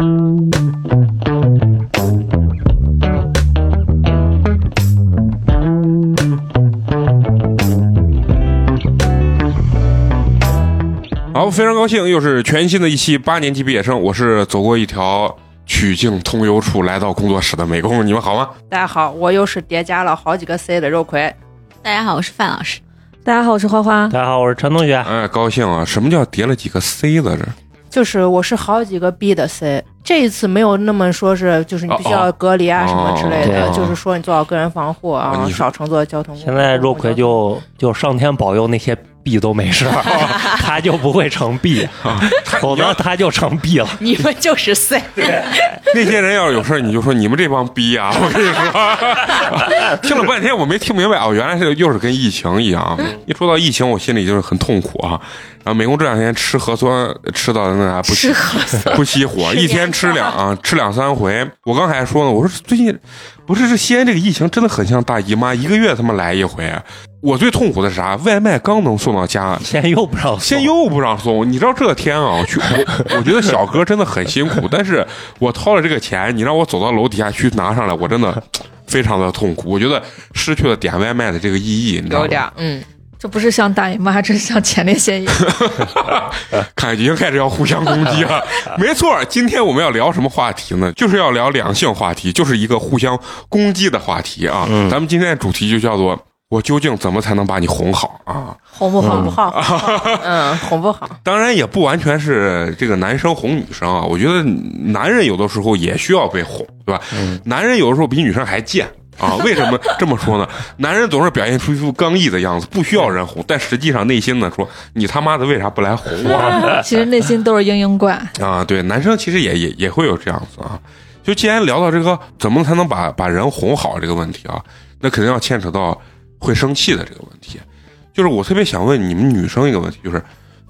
好，非常高兴，又是全新的一期八年级毕业生。我是走过一条曲径通幽处来到工作室的美工，你们好吗？大家好，我又是叠加了好几个 C 的肉葵。大家好，我是范老师。大家好，我是花花。大家好，我是陈同学。哎，高兴啊！什么叫叠了几个 C 了？这就是我是好几个 B 的 C，这一次没有那么说是，就是你必须要隔离啊哦什么之类的，哦就是说你做好个人防护啊少乘坐交通工具。现在若葵就就上天保佑那些 B 都没事，他就不会成 B，否则他就成 B 了。你们就是 C，那些人要是有事儿，你就说你们这帮逼啊！我跟你说，听了半天我没听明白啊，原来是又是跟疫情一样。一说到疫情，我心里就是很痛苦啊。然后美工这两天吃核酸吃到那啥不吃核酸不熄火，一天吃两啊，吃两三回。我刚还说呢，我说最近不是这西安这个疫情真的很像大姨妈，一个月他妈来一回。我最痛苦的是啥？外卖刚能送到家，现在又不让送，现在又不让送，你知道这天啊，我去我 我觉得小哥真的很辛苦，但是我掏了这个钱，你让我走到楼底下去拿上来，我真的非常的痛苦。我觉得失去了点外卖的这个意义，你知道吗？有点嗯，这不是像大姨妈，这是像前列腺炎。看已经开始要互相攻击了。没错，今天我们要聊什么话题呢？就是要聊两性话题，就是一个互相攻击的话题啊。嗯咱们今天的主题就叫做。我究竟怎么才能把你哄好啊？哄不哄不好，嗯，哄不好。当然也不完全是这个男生哄女生啊，我觉得男人有的时候也需要被哄，对吧？男人有的时候比女生还贱啊！为什么这么说呢？男人总是表现出一副刚毅的样子，不需要人哄，但实际上内心呢说你他妈的为啥不来哄我其实内心都是嘤嘤怪。啊？对，男生其实也也也会有这样子啊。就既然聊到这个怎么才能把把人哄好这个问题啊，那肯定要牵扯到会生气的这个问题。就是我特别想问你们女生一个问题，就是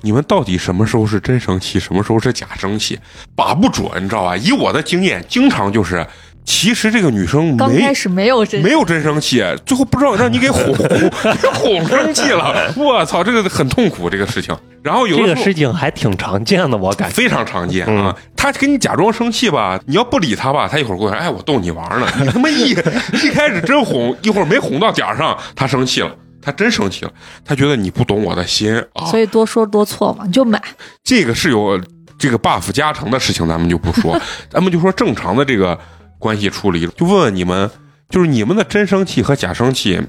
你们到底什么时候是真生气，什么时候是假生气，把不准，你知道吧？以我的经验，经常就是，其实这个女生没刚开始没有真没有真生气，最后不知道让你给哄哄给 哄生气了，我操，这个很痛苦这个事情。然后有这个事情还挺常见的，我感觉。非常常见嗯啊。他跟你假装生气吧，你要不理他吧，他一会儿过来，哎，我逗你玩呢。你他妈一 一开始真哄，一会儿没哄到点儿上，他生气了。他真生气了，他觉得你不懂我的心啊，所以多说多错嘛，你就买。这个是有这个 buff 加成的事情，咱们就不说，咱们就说正常的这个关系处理。就问问你们，就是你们的真生气和假生气，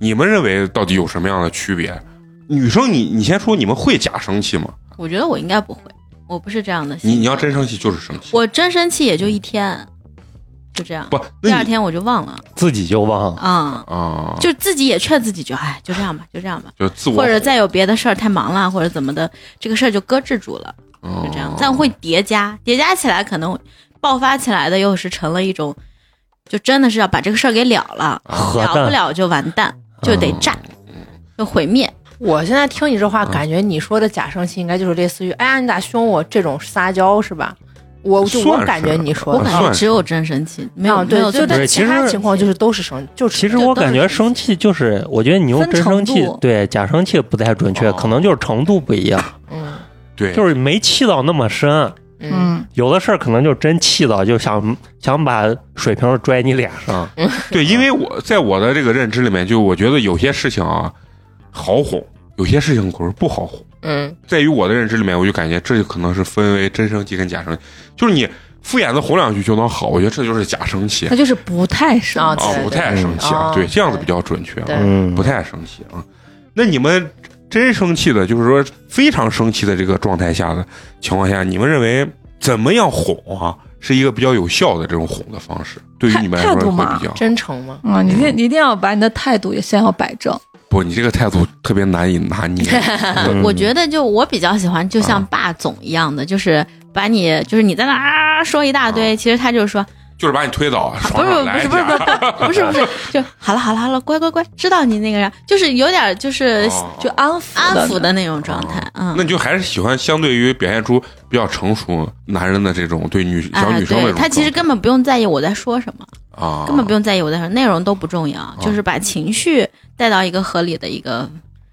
你们认为到底有什么样的区别？女生你，你先说，你们会假生气吗？我觉得我应该不会，我不是这样的。你你要真生气就是生气，我真生气也就一天，就这样。不，第二天我就忘了自己就忘了。啊、啊，就自己也劝自己就，哎，就这样吧，就这样吧。就自我或者再有别的事儿太忙了，或者怎么的，这个事儿就搁置住了，就就这样。但会叠加，叠加起来可能爆发起来的又是成了一种，就真的是要把这个事儿给了了，了不了就完蛋，就得炸，就毁灭。我现在听你这话，感觉你说的假生气应该就是类似于“哎呀，你咋凶我”这种撒娇是吧？我就我感觉你说的，我感觉只有真生气，没有啊，对，没有就但其他情况就是都是生，就是其实我感觉生气就是，我觉得你用真生气对假生气不太准确，哦。可能就是程度不一样，嗯。对，就是没气到那么深。嗯。嗯，有的事儿可能就真气到，就想想把水瓶拽你脸上。对，因为我在我的这个认知里面，就我觉得有些事情啊好哄，有些事情可是不好哄。嗯。在于我的认知里面，我就感觉这就可能是分为真生气跟假生气，就是你敷衍的哄两句就能好，我觉得这就是假生气那就是不太生气啊，不太生气啊，嗯。对，这样子比较准确不太生气啊。那你们真生气的，就是说非常生气的这个状态下的情况下，你们认为怎么样哄啊，是一个比较有效的这种哄的方式？对于你们来说会态度嘛比较真诚吗？啊，你一定你一定要把你的态度也先要摆正。不，你这个态度特别难以拿捏。嗯我觉得就我比较喜欢，就像霸总一样的，就是把你就是你在那啊说一大堆，其实他就是说就是把你推倒，不床是不是不是不是。不是不是，就好了好了好了，乖乖乖，知道你那个啥，就是有点就是哦就安抚安抚的。那种状态，嗯。那，你就还是喜欢相对于表现出比较成熟男人的这种对女小哎，女生的这种对他其实根本不用在意我在说什么，啊，根本不用在意我在说，内容都不重要，就是把情绪带到一个合理的一个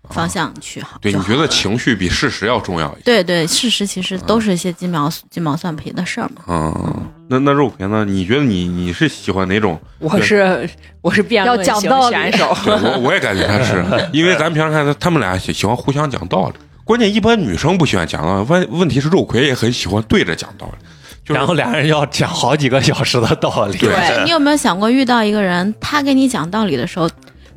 方向去好。对，你觉得情绪比事实要重要一些？对对，事实其实都是一些鸡毛鸡毛蒜皮的事儿嘛。嗯，那那肉皮呢？你觉得你你是喜欢哪种？我是我是辩论要讲型道理选手，我我也感觉他是，因为咱平常看他他们俩喜喜欢互相讲道理。关键一般女生不喜欢讲道理，问问题是肉葵也很喜欢对着讲道理，就是然后俩人要讲好几个小时的道理。对对你有没有想过，遇到一个人，他给你讲道理的时候，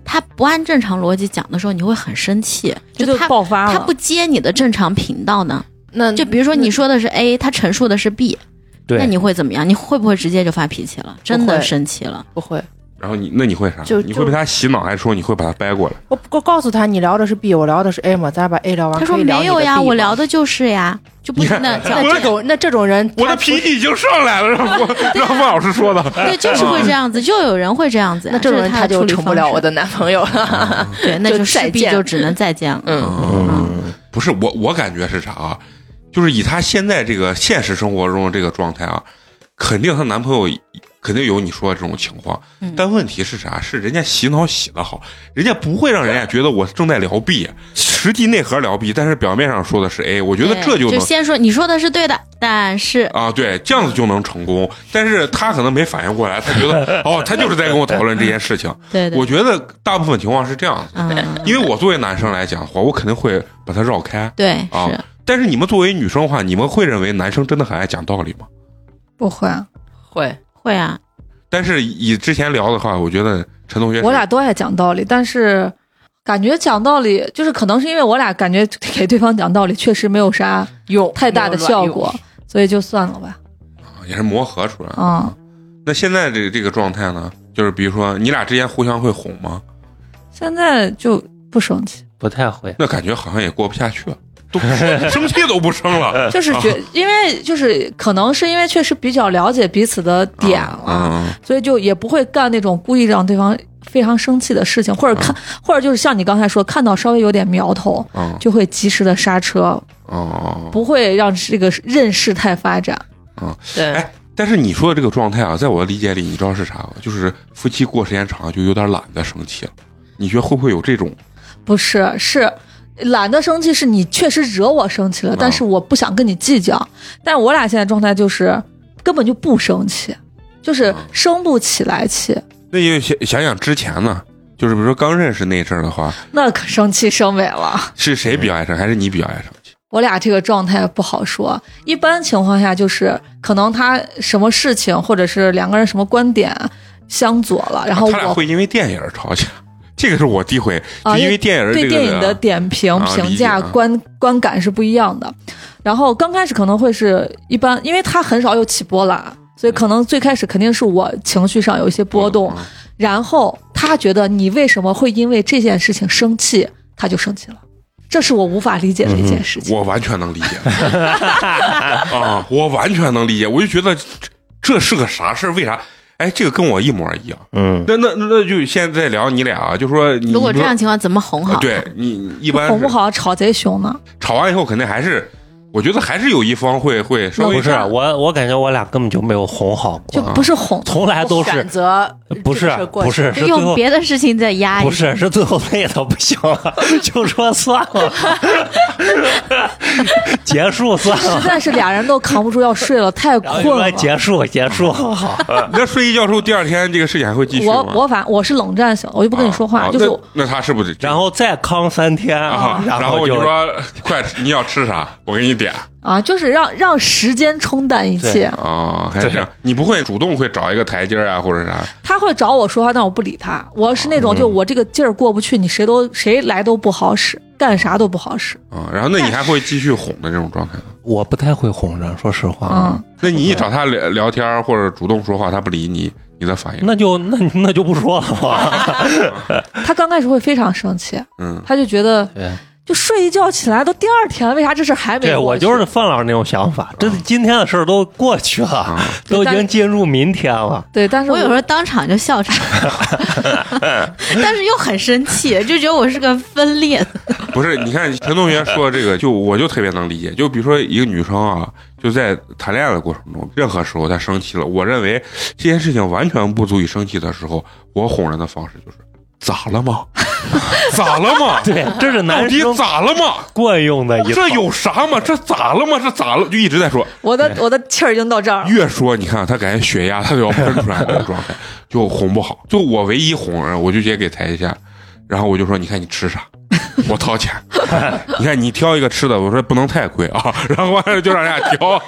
他不按正常逻辑讲的时候，你会很生气，就他爆发了。他不接你的正常频道呢？那就比如说你说的是 A，他陈述的是 B，对那你会怎么样？你会不会直接就发脾气了？真的生气了？不会，然后你那你会啥？就你会被他洗脑，还是说你会把他掰过来？我我告诉他你聊的是 B，我聊的是 A 嘛，咱俩把 A 聊完，他说没有呀，我聊的就是呀，就不你看停的那这种那这种人，我的脾气已经上来了，让我 让孟老师说的。对，就是会这样子，就有人会这样子呀。那这种是他人他就成不了我的男朋友了。对，那就就势必再见就只能再见了。嗯，嗯，不是我，我感觉是啥啊？就是以她现在这个现实生活中的这个状态啊，肯定她男朋友肯定有你说的这种情况，嗯但问题是啥？是人家洗脑洗的好，人家不会让人家觉得我正在聊 B，实际内核聊 B，但是表面上说的是 A，我觉得这就能。先说你说的是对的，但是啊，对，这样子就能成功，但是他可能没反应过来，他觉得 哦，他就是在跟我讨论这件事情。对对，我觉得大部分情况是这样子，嗯，因为我作为男生来讲的话，我肯定会把它绕开。对啊是，但是你们作为女生的话，你们会认为男生真的很爱讲道理吗？不会啊，会会啊，但是以之前聊的话，我觉得陈同学我俩都爱讲道理，但是感觉讲道理就是可能是因为我俩感觉给对方讲道理确实没有啥用太大的效果，所以就算了吧。也是磨合出来的。嗯，那现在这个这个状态呢，就是比如说你俩之间互相会哄吗？现在就不生气，不太会。那感觉好像也过不下去了，都 生气都不生了。就是觉，因为就是可能是因为确实比较了解彼此的点了，嗯，所以就也不会干那种故意让对方非常生气的事情，或者看，或者就是像你刚才说，看到稍微有点苗头，嗯就会及时的刹车，哦，不会让这个任事态发展。对哎，但是你说的这个状态啊，在我的理解里，你知道是啥吗？就是夫妻过时间长就有点懒得生气了。你觉得会不会有这种？不是，是懒得生气，是你确实惹我生气了，啊但是我不想跟你计较。但我俩现在状态就是根本就不生气，就是啊生不起来气，那就想想想之前呢，就是比如说刚认识那阵儿的话，那可生气生美了。是谁比较爱生，还是你比较爱生气？我俩这个状态不好说，一般情况下就是可能他什么事情，或者是两个人什么观点相左了，然后啊他俩会因为电影儿吵架，这个是我第一回，因为电影这个对电影的点评、啊评价、啊观观感是不一样的。然后刚开始可能会是一般，因为他很少有起波澜，所以可能最开始肯定是我情绪上有一些波动，嗯然后他觉得你为什么会因为这件事情生气，他就生气了。这是我无法理解的一件事情。我完全能理解 啊，我完全能理解，我就觉得这这是个啥事儿？为啥？哎，这个跟我一模一样。嗯，那那那就现在聊你俩啊，就说你如果这样情况怎么哄好？对你你一般哄不好，吵贼凶呢。吵完以后，肯定还是，我觉得还是有一方会会稍微不是我，我感觉我俩根本就没有哄好过就，不是哄，从来都是选择不是不是是最后用别的事情在压抑不。是是最后累的不行了，就说算了，结束算实了，在是俩人都扛不住要睡了，太困了。结束结束，好，那睡一觉之后，第二天这个事情还会继续吗？我我反我是冷战型，我就不跟你说话，啊就是那那他是不是？然后再扛三天，啊，然后就后你说 快，你要吃啥？我给你点啊，就是让让时间冲淡一切。啊，还是这样？你不会主动会找一个台阶啊，或者啥？他会找我说话，但我不理他。我是那嗯种就我这个劲儿过不去，你谁都谁来都不好使，干啥都不好使。啊，然后那你还会继续哄的这种状态吗？我不太会哄人，说实话，嗯，那你一找他聊聊天或者主动说话，他不理你，你的反应？那就那那就不说了吧，他刚开始会非常生气，嗯，他就觉得对。就睡一觉起来都第二天了，为啥这事还没对我就是范老师那种想法，这今天的事儿都过去了，啊都已经进入明天了。对，但是我有时候当场就笑场，但是又很生气，就觉得我是个分裂。不是，你看陈同学说这个，就我就特别能理解。就比如说一个女生啊，就在谈恋爱的过程中，任何时候她生气了，我认为这件事情完全不足以生气的时候，我哄人的方式就是咋了吗？咋了嘛？对，这是到底男生咋了嘛？惯用的一这有啥嘛？这咋了嘛？这咋了？就一直在说，我的我的气儿已经到这儿了。越说你看他感觉血压他都要喷出来那种状态，就哄不好。就我唯一哄人，我就直接给台一下，然后我就说，你看你吃啥，我掏钱。你看你挑一个吃的，我说不能太贵啊，然后完了就让人家挑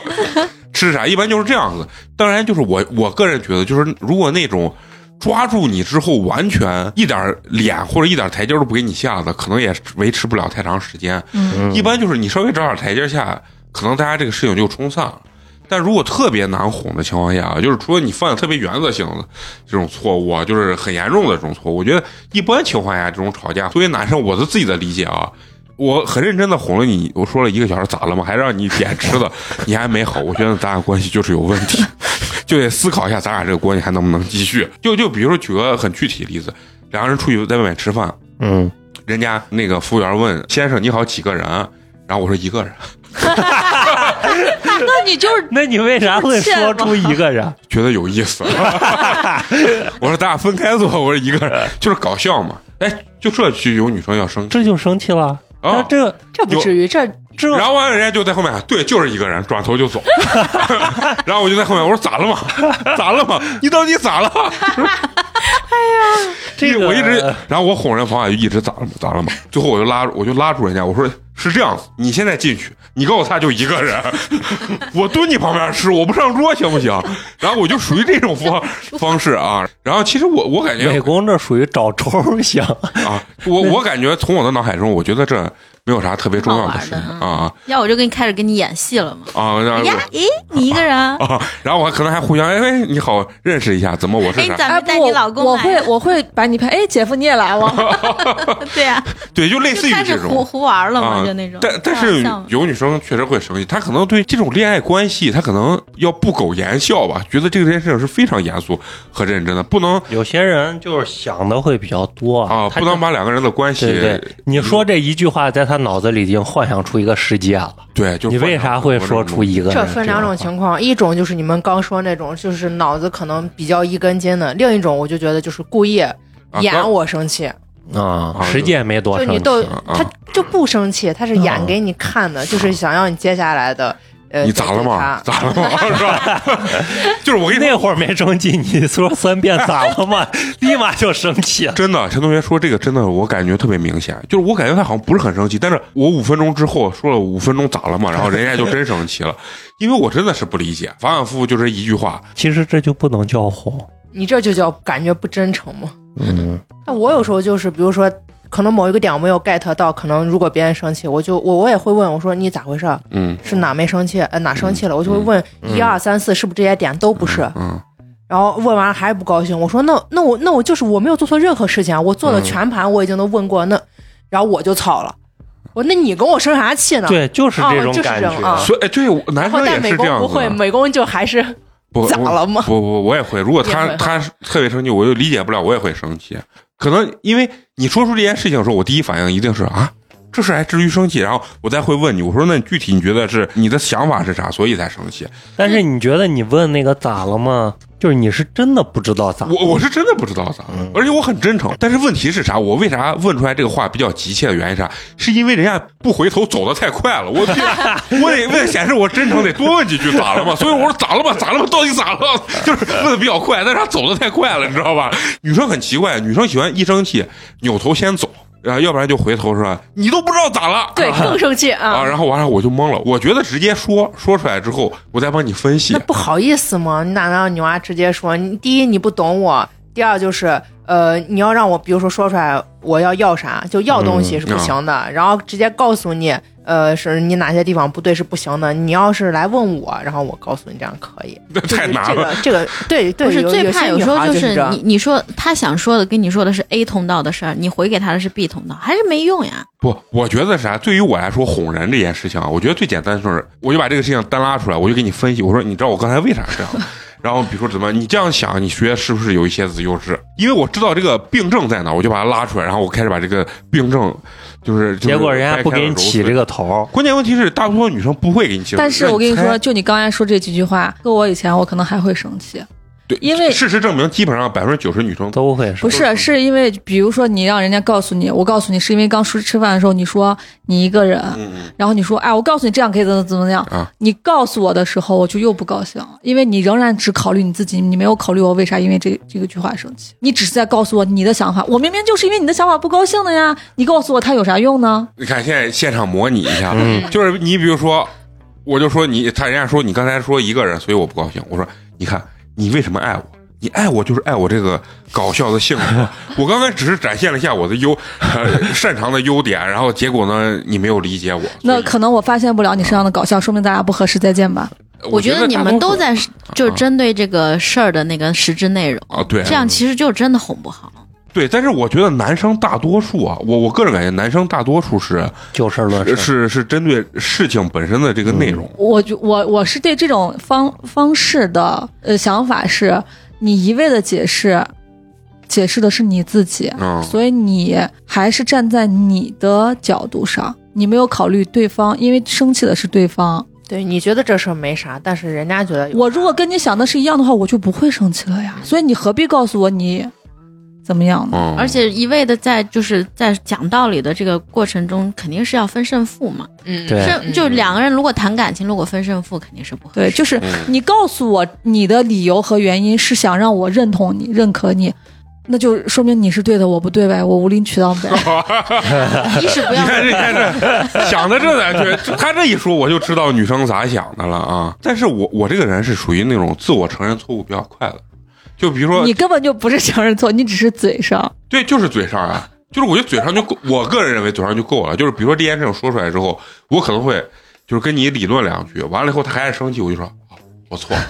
吃啥，一般就是这样子。当然，就是我我个人觉得，就是如果那种。抓住你之后，完全一点脸或者一点台阶都不给你下的，可能也维持不了太长时间。嗯一般就是你稍微找点台阶下，可能大家这个事情就冲散了。但如果特别难哄的情况下，就是除了你犯了特别原则性的这种错误啊，就是很严重的这种错误，我觉得一般情况下这种吵架，作为男生，我的自己的理解啊，我很认真的哄了你，我说了一个小时，咋了吗？还让你点吃的，你还没好，我觉得咱俩关系就是有问题，就得思考一下咱俩这个关系还能不能继续。就就比如说举个很具体的例子，两个人出去在外面吃饭，嗯，人家那个服务员问先生你好几个人，然后我说一个人，那你就是那你为啥会说出一个人？觉得有意思。我说咱俩分开坐，我说一个人就是搞笑嘛。哎，就这就有女生要生气这就生气了。啊那，这这不至于，这这然后完了人家就在后面，对，就是一个人，转头就走。然后我就在后面，我说咋了嘛？咋了嘛？你到底咋了？哎呀这个我一直，然后我哄人方法就一直咋了嘛？咋了嘛？最后我就拉，我就拉住人家，我说是这样子，你现在进去，你告诉他就一个人，我蹲你旁边吃，我不上桌行不行？然后我就属于这种方方式啊。然后其实我我感觉美工这属于找抽型，啊，我我感觉从我的脑海中，我觉得这没有啥特别重要的事啊要我就给你开始给你演戏了嘛。啊，然后呀，诶，你一个人啊？啊，然后我还可能还互相哎喂你好认识一下，怎么我是哎？咋带你老公我？会我会把你拍。哎，姐夫你也来了？对呀，对，就类似于就开始这种。胡胡玩了嘛，啊就那种。但但是有女生确实会生气，她可能对这种恋爱关系，她可能要不苟言笑吧，觉得这件事情是非常严肃和认真的，不能有些人就是想的会比较多啊，他不能把两个人的关系对对，你说这一句话，在他脑子里已经幻想出一个世界了。对，就你为啥会说出一个？这分两种情况，一种就是你们刚说那种，就是脑子可能比较一根筋的；另一种，我就觉得就是故意演我生气，啊啊，实际也没多生气。就你都啊他就不生气，他是演给你看的，就是想要你接下来的呃，你咋了嘛？对咋了嘛？是吧？就是我跟你那会儿没生气，你说三遍咋了嘛？立马就生气了。真的，陈同学说这个真的，我感觉特别明显。就是我感觉他好像不是很生气，但是我五分钟之后说了五分钟咋了嘛，然后人家就真生气了，因为我真的是不理解，反反复复就这一句话，其实这就不能叫哄。你这就叫感觉不真诚嘛。嗯，那我有时候就是，比如说，可能某一个点我没有 get 到，可能如果别人生气，我就我我也会问我说你咋回事？嗯是哪没生气？呃哪生气了？我就会问一二三四是不是这些点都不是？嗯然后问完还是不高兴，我说那那我那我就是我没有做错任何事情啊，我做了嗯全盘我已经都问过，那然后我就操了，我说那你跟我生啥气呢？对，就是这种哦就是感这种啊觉。所以哎，对，我男生也但美是这样子工不会，。美工就还是不咋了吗不不，我也会。如果他他特别生气，我就理解不了，我也会生气。可能因为你说出这件事情的时候，我第一反应一定是啊，这事还至于生气？然后我再会问你，我说那具体你觉得是你的想法是啥，所以才生气？但是你觉得你问那个咋了吗？就是你是真的不知道咋了。我我是真的不知道咋，而且我很真诚。但是问题是啥？我为啥问出来这个话比较急切的原因是啥？是因为人家不回头走的太快了，我 我得为了显示我真诚，得多问几句咋了嘛？所以我说咋了嘛？咋了嘛？到底咋了？就是问的比较快，但是他走的太快了，你知道吧？女生很奇怪，女生喜欢一生气扭头先走。然后要不然就回头是吧？你都不知道咋了，对 更生气啊！啊。然后完了我就懵了。我觉得直接说说出来之后，我再帮你分析那。不好意思吗？你哪能让女娃直接说？你第一你不懂我，第二就是呃，你要让我比如说说出来我要要啥，就要东西是不行的，然后直接告诉你，呃，是你哪些地方不对是不行的。你要是来问我，然后我告诉你这样可以。这太难这了。个这个对对，不是最怕有时候就是你你说他想说的跟你说的是 A 通道的事儿，你回给他的是 B 通道，还是没用呀？不，我觉得啥？对于我来说，哄人这件事情啊，我觉得最简单的就是，我就把这个事情单拉出来，我就给你分析。我说，你知道我刚才为啥这样？然后比如说怎么，你这样想，你学是不是有一些子优势？因为我知道这个病症在哪，我就把它拉出来，然后我开始把这个病症，就是结果人家不给你起这个。头，关键问题是，大多数女生不会给你起。但是我跟你说，就你刚才说这几句话，搁我以前我可能还会生气。对，因为事实证明，基本上百分之九十女生都会是不是，是因为比如说你让人家告诉你，我告诉你是因为刚出去吃饭的时候你说你一个人，然后你说哎，我告诉你这样可以怎么怎么样，啊你告诉我的时候我就又不高兴，因为你仍然只考虑你自己，你没有考虑我为啥因为这这个句话生气，你只是在告诉我你的想法，我明明就是因为你的想法不高兴的呀，你告诉我他有啥用呢？你看现在现场模拟一下，嗯就是你比如说，我就说你，他人家说你刚才说一个人，所以我不高兴。我说你看你为什么爱我？你爱我就是爱我这个搞笑的性格。我刚才只是展现了一下我的优呃 擅长的优点，然后结果呢你没有理解我。那可能我发现不了你身上的搞笑，说明咱俩不合适，再见吧。我觉得你们都在就是啊针对这个事儿的那个实质内容，啊对这样其实就真的哄不好。对，但是我觉得男生大多数啊，我我个人感觉男生大多数是就事论事。是是针对事情本身的这个内容。我就我我是对这种方方式的呃想法是，你一味的解释，解释的是你自己，嗯所以你还是站在你的角度上，你没有考虑对方，因为生气的是对方。对，你觉得这事儿没啥，但是人家觉得有我如果跟你想的是一样的话，我就不会生气了呀。所以你何必告诉我你怎么样呢？嗯，而且一味的在就是在讲道理的这个过程中，肯定是要分胜负嘛。嗯，对是就两个人如果谈感情，如果分胜负，肯定是不合适。对，就是嗯你告诉我你的理由和原因是想让我认同你、认可你，那就说明你是对的，我不对呗，我无理取闹呗。一是不要你看这，你看这想的这两句，就他这一说，我就知道女生咋想的了啊。但是我我这个人是属于那种自我承认错误比较快的，就比如说你，根本就不是承认错，你只是嘴上。对，就是嘴上啊，就是我觉得嘴上就够，我个人认为嘴上就够了。就是比如说这件事情说出来之后，我可能会就是跟你理论两句，完了以后他还是生气，我就说啊，我错了。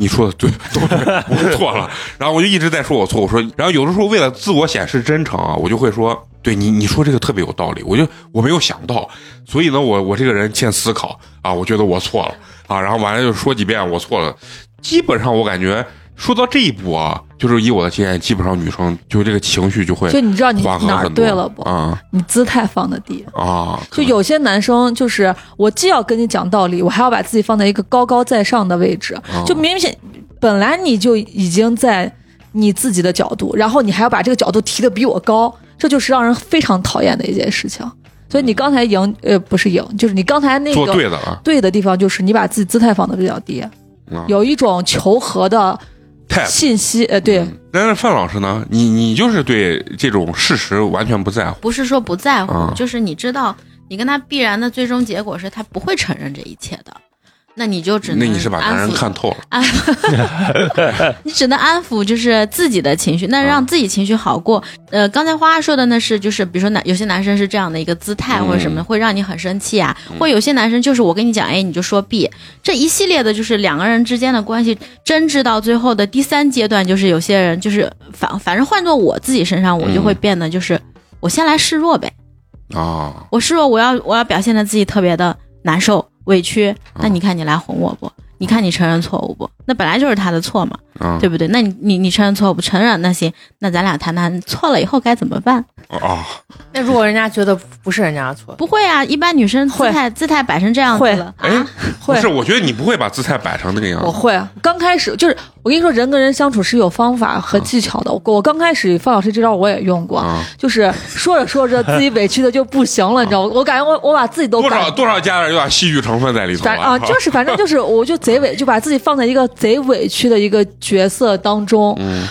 你说的对，都对，我错了。然后我就一直在说我错，我说，然后有的时候为了自我显示真诚啊，我就会说，对你你说这个特别有道理，我就我没有想到，所以呢，我我这个人欠思考啊，我觉得我错了啊，然后完了就说几遍我错了，基本上我感觉说到这一步啊，就是以我的经验，基本上女生就这个情绪就会就你知道你哪对了不？啊你姿态放的低。啊，就有些男生就是我既要跟你讲道理，我还要把自己放在一个高高在上的位置，啊就明显本来你就已经在你自己的角度，然后你还要把这个角度提的比我高，这就是让人非常讨厌的一件事情。所以你刚才赢，呃，不是赢，就是你刚才那做个对的了，对的地方，就是你把自己姿态放的比较低，啊有一种求和的太信息，呃，对，嗯。但是范老师呢，你你就是对这种事实完全不在乎。不是说不在乎，啊。就是你知道，你跟他必然的最终结果是他不会承认这一切的，那你就只能那你是把男人看透了。安，你只能安抚就是自己的情绪，那让自己情绪好过。呃，刚才花花说的那是就是比如说男有些男生是这样的一个姿态嗯或者什么，会让你很生气啊，或有些男生就是我跟你讲 A 你就说 B，这一系列的就是两个人之间的关系争执到最后的第三阶段，就是有些人就是反反正换做我自己身上，我就会嗯。变得就是我先来示弱呗，啊，我示弱，我要我要表现的自己特别的难受委屈，那你看你来哄我不？你看你承认错误不？那本来就是他的错嘛，啊对不对？那你你你承认错误不承认那行，那咱俩谈谈错了以后该怎么办？啊，那如果人家觉得不是人家的错，不会啊，一般女生姿会态姿态摆成这样子会了，哎啊，会不是，我觉得你不会把姿态摆成那个样子，我会，刚开始就是我跟你说，人跟人相处是有方法和技巧的。我我刚开始方老师这招我也用过，啊，就是说着说着自己委屈的就不行了，你知道吗？我感觉我我把自己都多少多少加点有点戏剧成分在里头啊，就是反正就是，我就贼委，就把自己放在一个贼委屈的一个角色当中。嗯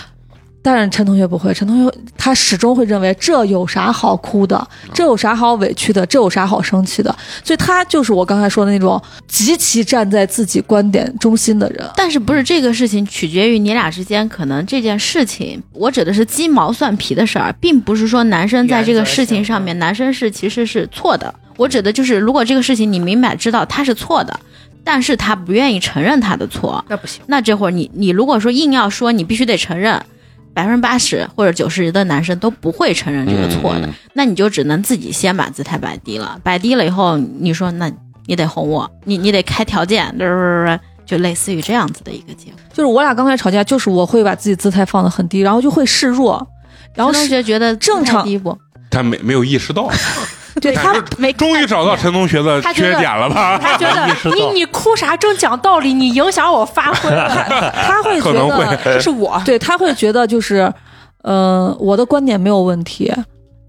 但是陈同学不会，陈同学他始终会认为这有啥好哭的，这有啥好委屈的，这有啥好生气的，所以他就是我刚才说的那种极其站在自己观点中心的人。但是不是这个事情取决于你俩之间，可能这件事情，我指的是鸡毛蒜皮的事儿，并不是说男生在这个事情上面，男生是其实是错的。我指的就是，如果这个事情你明摆知道他是错的，但是他不愿意承认他的错，那不行。那这会儿你你如果说硬要说你必须得承认，百分之八十或者九十的男生都不会承认这个错的，那你就只能自己先把姿态摆低了，摆低了以后，你说那你得哄我，你你得开条件，就类似于这样子的一个结果。就是我俩刚开始吵架，就是我会把自己姿态放得很低，然后就会示弱，然后陈同学觉得正常低不？他没没有意识到，对他没终于找到陈同学的缺点了吧？他觉得 你你哭啥正讲道理，你影响我发挥了，他会觉可能会得，这是我。对他会觉得就是，呃，我的观点没有问题。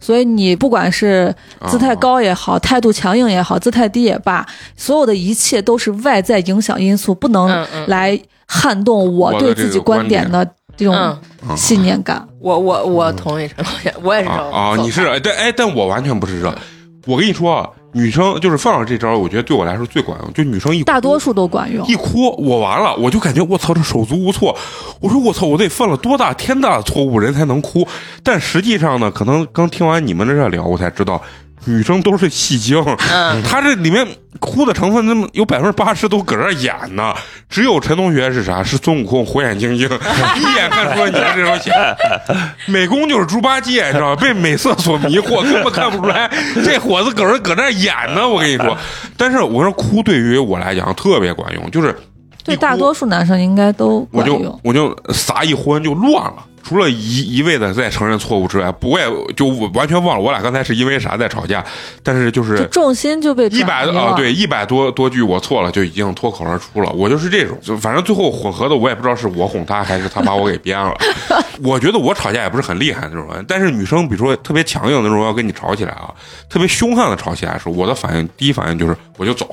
所以你不管是姿态高也好，态度强硬也好，姿态低也罢，所有的一切都是外在影响因素，不能嗯嗯来撼动我对自己观观点的这种嗯，嗯信念感。我我我同意陈同学，我也是这啊种啊！你是做法但哎，但我完全不是这。我跟你说啊，女生就是放上这招，我觉得对我来说最管用。就女生一哭大多数都管用一。哭，我完了，我就感觉我操，这手足无措。我说我操，我得犯了多大天大的错误，人才能哭？但实际上呢，可能刚听完你们这聊，我才知道。女生都是戏精，嗯她这里面哭的成分，那么有百分之八十都搁这演呢。只有陈同学是啥？是孙悟空火眼金睛，一眼看出来你是这种血。美工就是猪八戒，知道吧？被美色所迷惑，根本看不出来 这伙子搁这搁这演呢。我跟你说，但是我说哭对于我来讲特别管用，就是对大多数男生应该都我就。我就撒一昏就乱了。除了一一味的在承认错误之外，不我也就完全忘了我俩刚才是因为啥在吵架。但是就就是重心就被一百啊，对，一百多多句我错了，就已经脱口而出了。我就是这种，就反正最后混合的，我也不知道是我哄他还是他把我给编了。我觉得我吵架也不是很厉害的那种人，但是女生比如说特别强硬的那种要跟你吵起来啊，特别凶悍的吵起来的时候，我的反应第一反应就是我就走。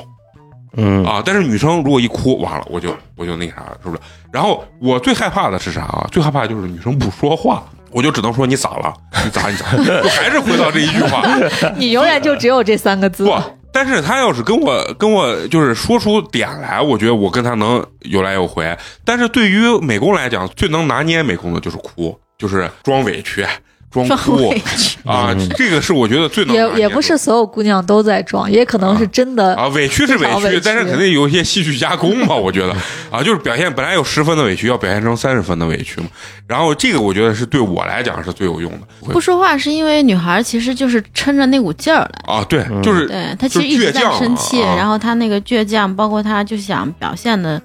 嗯啊，但是女生如果一哭，完了我就我就那啥了，是不是？然后我最害怕的是啥啊？最害怕就是女生不说话，我就只能说你咋了？你咋你咋？就还是回到这一句话，你永远就只有这三个字。不。但是他要是跟我跟我就是说出点来，我觉得我跟他能有来有回。但是对于美工来讲，最能拿捏美工的就是哭，就是装委屈、装委屈 啊嗯，这个是我觉得最能也也不是所有姑娘都在装，也可能是真的。啊，委屈是委屈，但是肯定有一些戏剧加工吧，我觉得啊，就是表现本来有十分的委屈，要表现成三十分的委屈嘛。然后这个我觉得是对我来讲是最有用的。不说话是因为女孩其实就是撑着那股劲儿来。啊，对，嗯就是对她其实一直在生气，然后她那个倔强，包括她就想表现的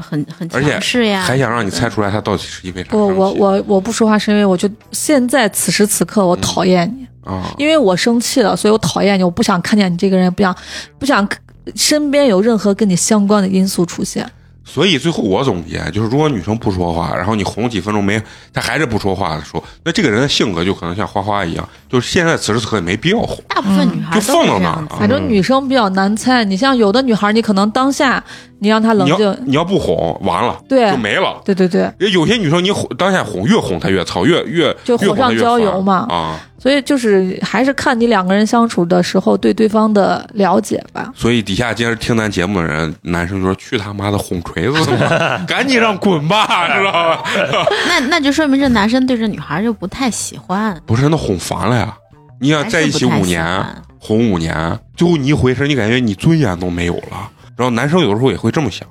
很很而且强势呀，还想让你猜出来他到底是因为啥不。我我我不说话是因为我就现在此时此刻我讨厌你，啊，因为我生气了，所以我讨厌你，我不想看见你这个人，不想不想身边有任何跟你相关的因素出现。所以最后我总结就是，如果女生不说话，然后你哄几分钟没，她还是不说话的时候，那这个人的性格就可能像花花一样，就是现在此时此刻也没必要哄。大部分女孩都就放到那反正女生比较难猜，你像有的女孩，你可能当下你让他冷你要静，你要不哄，完了对就没了。对对对，有些女生你哄当下哄，越哄她越操，越越就火上越哄她越烦浇油嘛啊。所以就是还是看你两个人相处的时候对对方的了解吧。所以底下今儿听咱节目的人，男生就说去他妈的哄锤子 赶紧让滚吧，知道吧？那那就说明这男生对这女孩就不太喜欢，不是，那哄烦了呀！你想在一起五年，哄五年，最后你一回身，你感觉你尊严都没有了。然后男生有的时候也会这么想，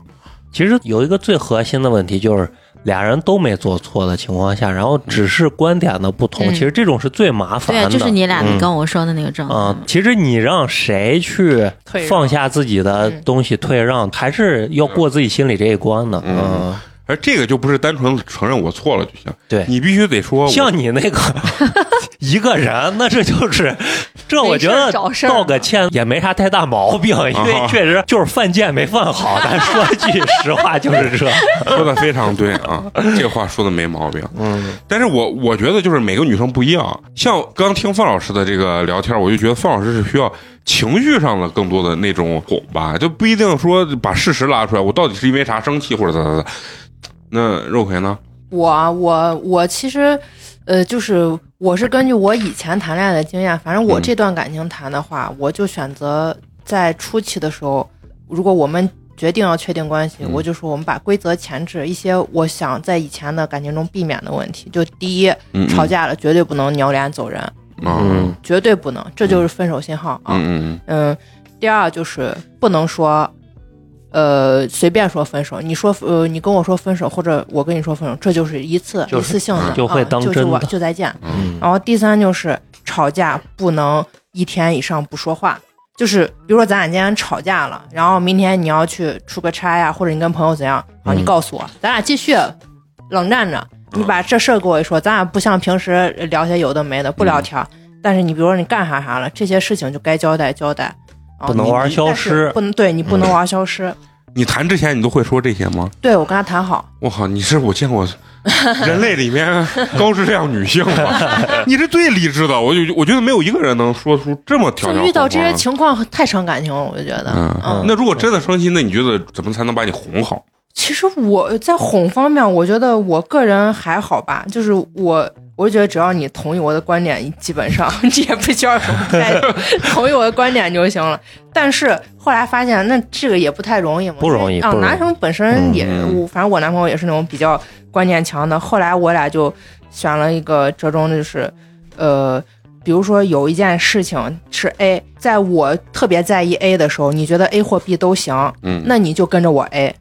其实有一个最核心的问题就是。俩人都没做错的情况下，然后只是观点的不同，嗯其实这种是最麻烦的对，的。就是你俩跟我说的那个状态。啊、其实你让谁去放下自己的嗯东西退让，还是要过自己心里这一关的。嗯嗯，而这个就不是单纯承认我错了就行，对你必须得说像你那个一个人，那这就是这，我觉得道个歉也没啥太大毛病，因为啊确实就是犯贱没犯好。咱说句实话，就是这。说的非常对啊，这个话说的没毛病。嗯，但是我我觉得就是每个女生不一样，像刚听范老师的这个聊天，我就觉得范老师是需要情绪上的更多的那种哄吧，就不一定说把事实拉出来，我到底是因为啥生气或者咋咋咋。那肉葵呢？我我我其实，呃，就是我是根据我以前谈恋爱的经验，反正我嗯。这段感情谈的话，我就选择在初期的时候，如果我们决定要确定关系，嗯。我就说我们把规则前置，一些我想在以前的感情中避免的问题。就第一，嗯，吵架了绝对不能扭脸走人，嗯绝对不能，这就是分手信号啊。嗯嗯。嗯，第二就是不能说，呃，随便说分手。你说呃，你跟我说分手，或者我跟你说分手，这就是一次、就是一次性的，就会啊就是我当真的就再见。嗯然后第三就是吵架不能一天以上不说话。就是比如说咱俩今天吵架了，然后明天你要去出个差呀，或者你跟朋友怎样，然后你嗯告诉我，咱俩继续冷战着。你把这事儿给我一说，咱俩不像平时聊些有的没的，不聊天儿。但是你比如说你干啥啥了，这些事情就该交代交代，啊不能玩消失不能对你不能玩消失。你谈之前你都会说这些吗？对我跟他谈好，我靠，你是我见过人类里面高质量女性吧？你是最理智的，我就我觉得没有一个人能说出这么条条就遇到这些情况太伤感情了，我就觉得，嗯嗯，那如果真的伤心，那你觉得怎么才能把你哄好？其实我在哄方面，我觉得我个人还好吧，就是我，我觉得只要你同意我的观点，基本上 你也不需要什么态度，同意我的观点就行了。但是后来发现，那这个也不太容易嘛，不容易啊男生本身也，反正我男朋友也是那种比较观念强的。后来我俩就选了一个折中，就是，呃。比如说有一件事情是 A，在我特别在意 A 的时候，你觉得 A 或 B 都行，嗯，那你就跟着我 A，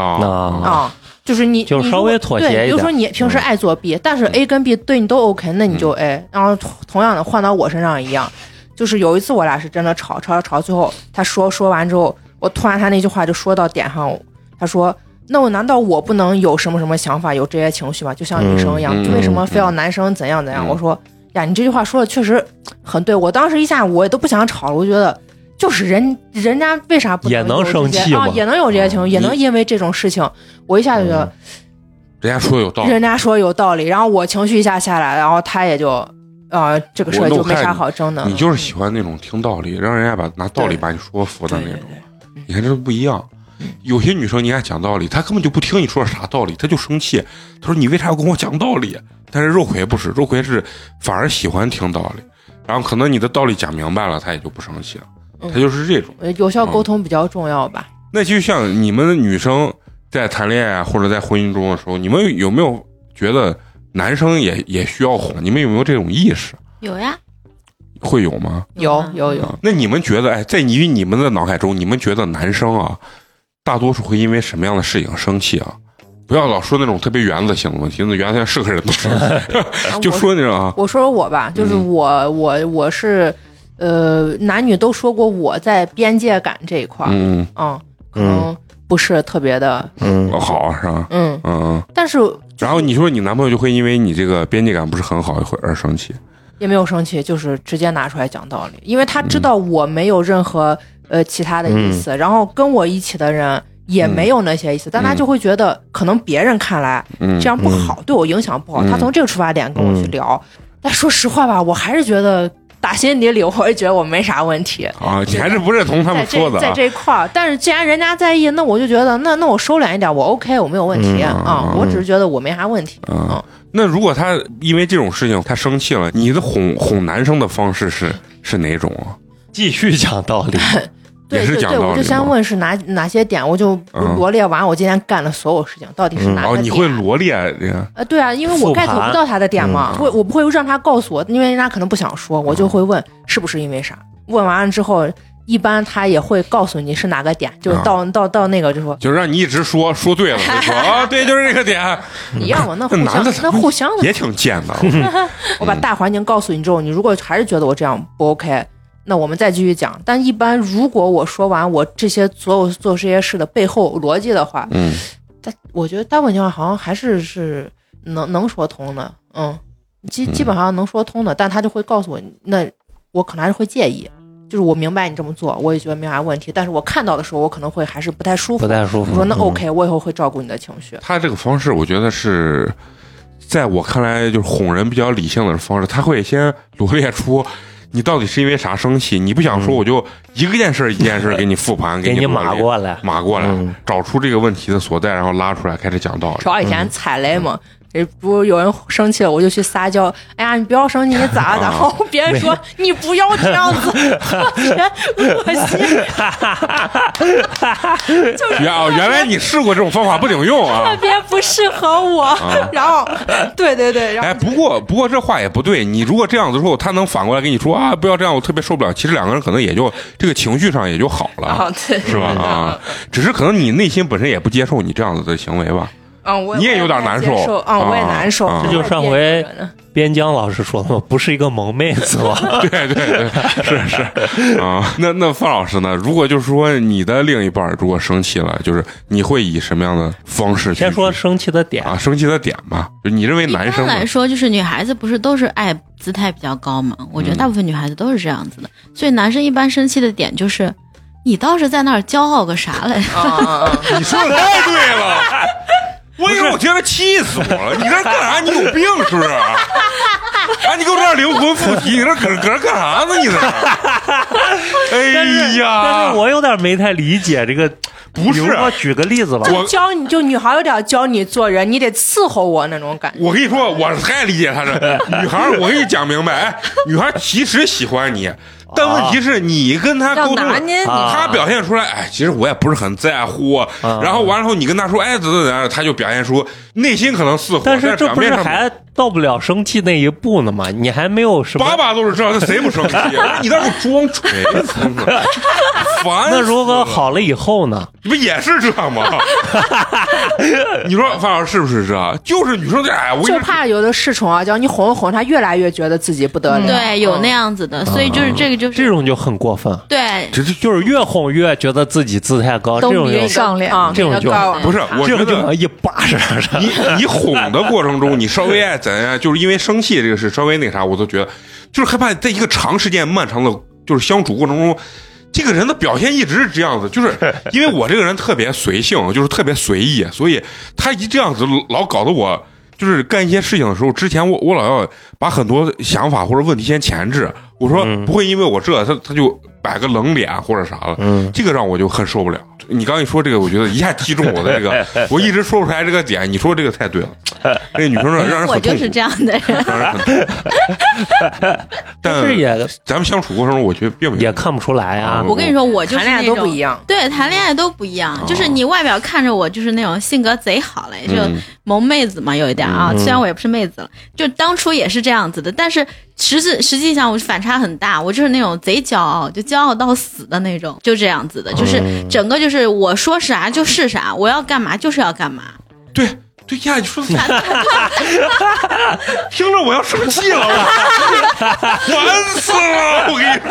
啊啊，就是你就你如果稍微妥协对，一点比如说你平时爱作弊、但是 A 跟 B 对你都 OK，那你就 A，、然后同同样的换到我身上一样。就是有一次我俩是真的吵吵吵吵，最后他说说完之后，我突然他那句话就说到点上，他说。那我难道我不能有什么什么想法，有这些情绪吗？就像女生一样，嗯为什么非要男生怎样怎样？嗯我说呀，你这句话说的确实很对。我当时一下我也都不想吵了，我觉得就是人人家为啥不也能生气？啊也能有这些情绪，也能因为这种事情，我一下就觉得人家说有道理，人家说有道理，然后我情绪一下下来，然后他也就，呃，这个事儿就没啥好争的。你就是喜欢那种听道理，让人家把拿道理把你说服的那种。你看这都不一样。有些女生你爱讲道理，她根本就不听你说的啥道理，她就生气。她说你为啥要跟我讲道理？但是肉葵不是，肉葵是反而喜欢听道理，然后可能你的道理讲明白了，她也就不生气了。嗯她就是这种。呃有效沟通比较重要吧。那就像你们女生在谈恋爱啊或者在婚姻中的时候，你们有没有觉得男生也也需要哄？你们有没有这种意识？有呀，会有吗？有啊有有，啊，那你们觉得，哎，在你与你们的脑海中，你们觉得男生啊，大多数会因为什么样的事情生气啊？不要老说那种特别原则性的问题，那原则性是个人都生气，就说那种啊，我说说我吧，就是嗯我我我是，呃，男女都说过我在边界感这一块儿，嗯，嗯，可能不是特别的，嗯。嗯。好是吧？嗯，嗯。嗯。但是然后你说你男朋友就会因为你这个边界感不是很好会而生气，也没有生气，就是直接拿出来讲道理，因为他知道我没有任何呃其他的意思，然后跟我一起的人也没有那些意思，但他就会觉得可能别人看来嗯，这样不好，对我影响不好，嗯他从这个出发点跟我去聊。但说实话吧，我还是觉得打心底里，我也觉得我没啥问题。啊，你还是不认同他们说的在这一块儿，但是既然人家在意，那我就觉得那那我收敛一点，我 OK，我没有问题嗯啊、嗯我只是觉得我没啥问题。嗯，那如果他因为这种事情他生气了，你的哄哄男生的方式是是哪种啊？继续讲道理，对对对，我就先问是哪哪些点，我就嗯罗列完我今天干的所有事情到底是哪个哦，点。你会罗列这个？呃，对啊，因为我复 get 不到他的点嘛，嗯会我不会让他告诉我，因为人家可能不想说，我就会问是不是因为啥。问完了之后，一般他也会告诉你是哪个点，就是到、到到那个就说就是让你一直说说对了，就说啊，对，就是这个点，你让我，那互相那互相的也挺贱的。我把大环境告诉你之后，你如果还是觉得我这样不 OK，那我们再继续讲。但一般如果我说完我这些所有做这些事的背后逻辑的话，嗯，但我觉得大部分情况好像还是是能能说通的，嗯，基基本上能说通的。但他就会告诉我，那我可能还是会介意。就是我明白你这么做，我也觉得没啥问题，但是我看到的时候，我可能会还是不太舒服。不太舒服。我说那嗯 OK，我以后会照顾你的情绪。他这个方式，我觉得是在我看来就是哄人比较理性的方式。他会先罗列出你到底是因为啥生气，你不想说，嗯。我就一个件事一件事儿 给你复盘，给你码过来，码过来，嗯。找出这个问题的所在，然后拉出来开始讲道理。主要以前踩雷嘛，这不有人生气了，我就去撒娇，哎呀，你不要生气，你咋 的？然后别人说你不要这样子，特 别恶心。原哦，原来你试过这种方法不顶用啊特！别不适合我。然后，对对对，然后哎，不过不过这话也不对。你如果这样子之后，他能反过来跟你说啊，不要这样，我特别受不了。其实两个人可能也就这个情绪上也就好了，啊，对，是吧？啊，只是可能你内心本身也不接受你这样子的行为吧。嗯，我你也有点难受我也接受嗯，我也啊难受。啊这就上回边疆老师说的嘛，不是一个萌妹子吗？对对对，是是啊。那那范老师呢？如果就是说你的另一半如果生气了，就是你会以什么样的方式去先说生气的点，啊生气的点吧？就你认为男生来说，就是女孩子不是都是爱姿态比较高嘛？我觉得嗯大部分女孩子都是这样子的，所以男生一般生气的点就是，你倒是在那儿骄傲个啥来？啊啊啊！你说的太对了。我有我觉得气死我了！你这干啥？你有病是不是？啊，你给我这灵魂附体，你这搁搁这干啥呢？你这？哎呀，但是我有点没太理解这个，不是我举个例子吧，我教你就女孩有点教你做人，你得伺候我那种感觉。我跟你说，我太理解她了女孩。我跟你讲明白，哎，女孩其实喜欢你，但问题是你跟她沟通她表现出来，哎，其实我也不是很在乎。然后完了后，你跟她说，哎，怎怎怎样，她就表现出内心可能似乎，但是这不是还到不了生气那一步呢吗？你还没有什么把把都是这样，那谁不生气？你在给我装锤子呢？烦！那如果好了以后呢？你不也是这样吗？你说范老师是不是这样？就是女生这哎，我就怕有的恃宠啊，叫你哄一哄她，越来越觉得自己不得了。对，有那样。子的，所以就是这个就是这种就很过分，对。这这就是越哄越觉得自己姿态高，都这种就上脸啊，这种就高不是，我觉得这种就一巴掌。你你哄的过程中，你稍微爱怎样，就是因为生气这个事稍微那啥，我都觉得就是害怕在一个长时间漫长的就是相处过程中，这个人的表现一直是这样子，就是 因为我这个人特别随性，就是特别随意，所以他一这样子老搞得我。就是干一些事情的时候，之前我我老要把很多想法或者问题先前置，我说嗯不会因为我这他他就摆个冷脸或者啥了，嗯，这个让我就很受不了。你刚一说这个，我觉得一下击中我的这个，我一直说不出来这个点。你说这个太对了，那个女生让让人我很痛苦，就是这样的人，让人很痛。但是也咱们相处过程中，我觉得并没有也看不出来啊啊。我跟你说，我就是谈恋爱那种都不一样。对，谈恋爱都不一样，就是你外表看着我就是那种性格贼好嘞，就嗯萌妹子嘛，有一点啊。嗯虽然我也不是妹子了，就当初也是这样子的，但是实质实际上我反差很大，我就是那种贼骄傲，就骄傲到死的那种，就这样子的，就是嗯整个就是我说啥就是啥，我要干嘛就是要干嘛。对对呀，你说的 听着我要生气了，我烦死了！我跟你说，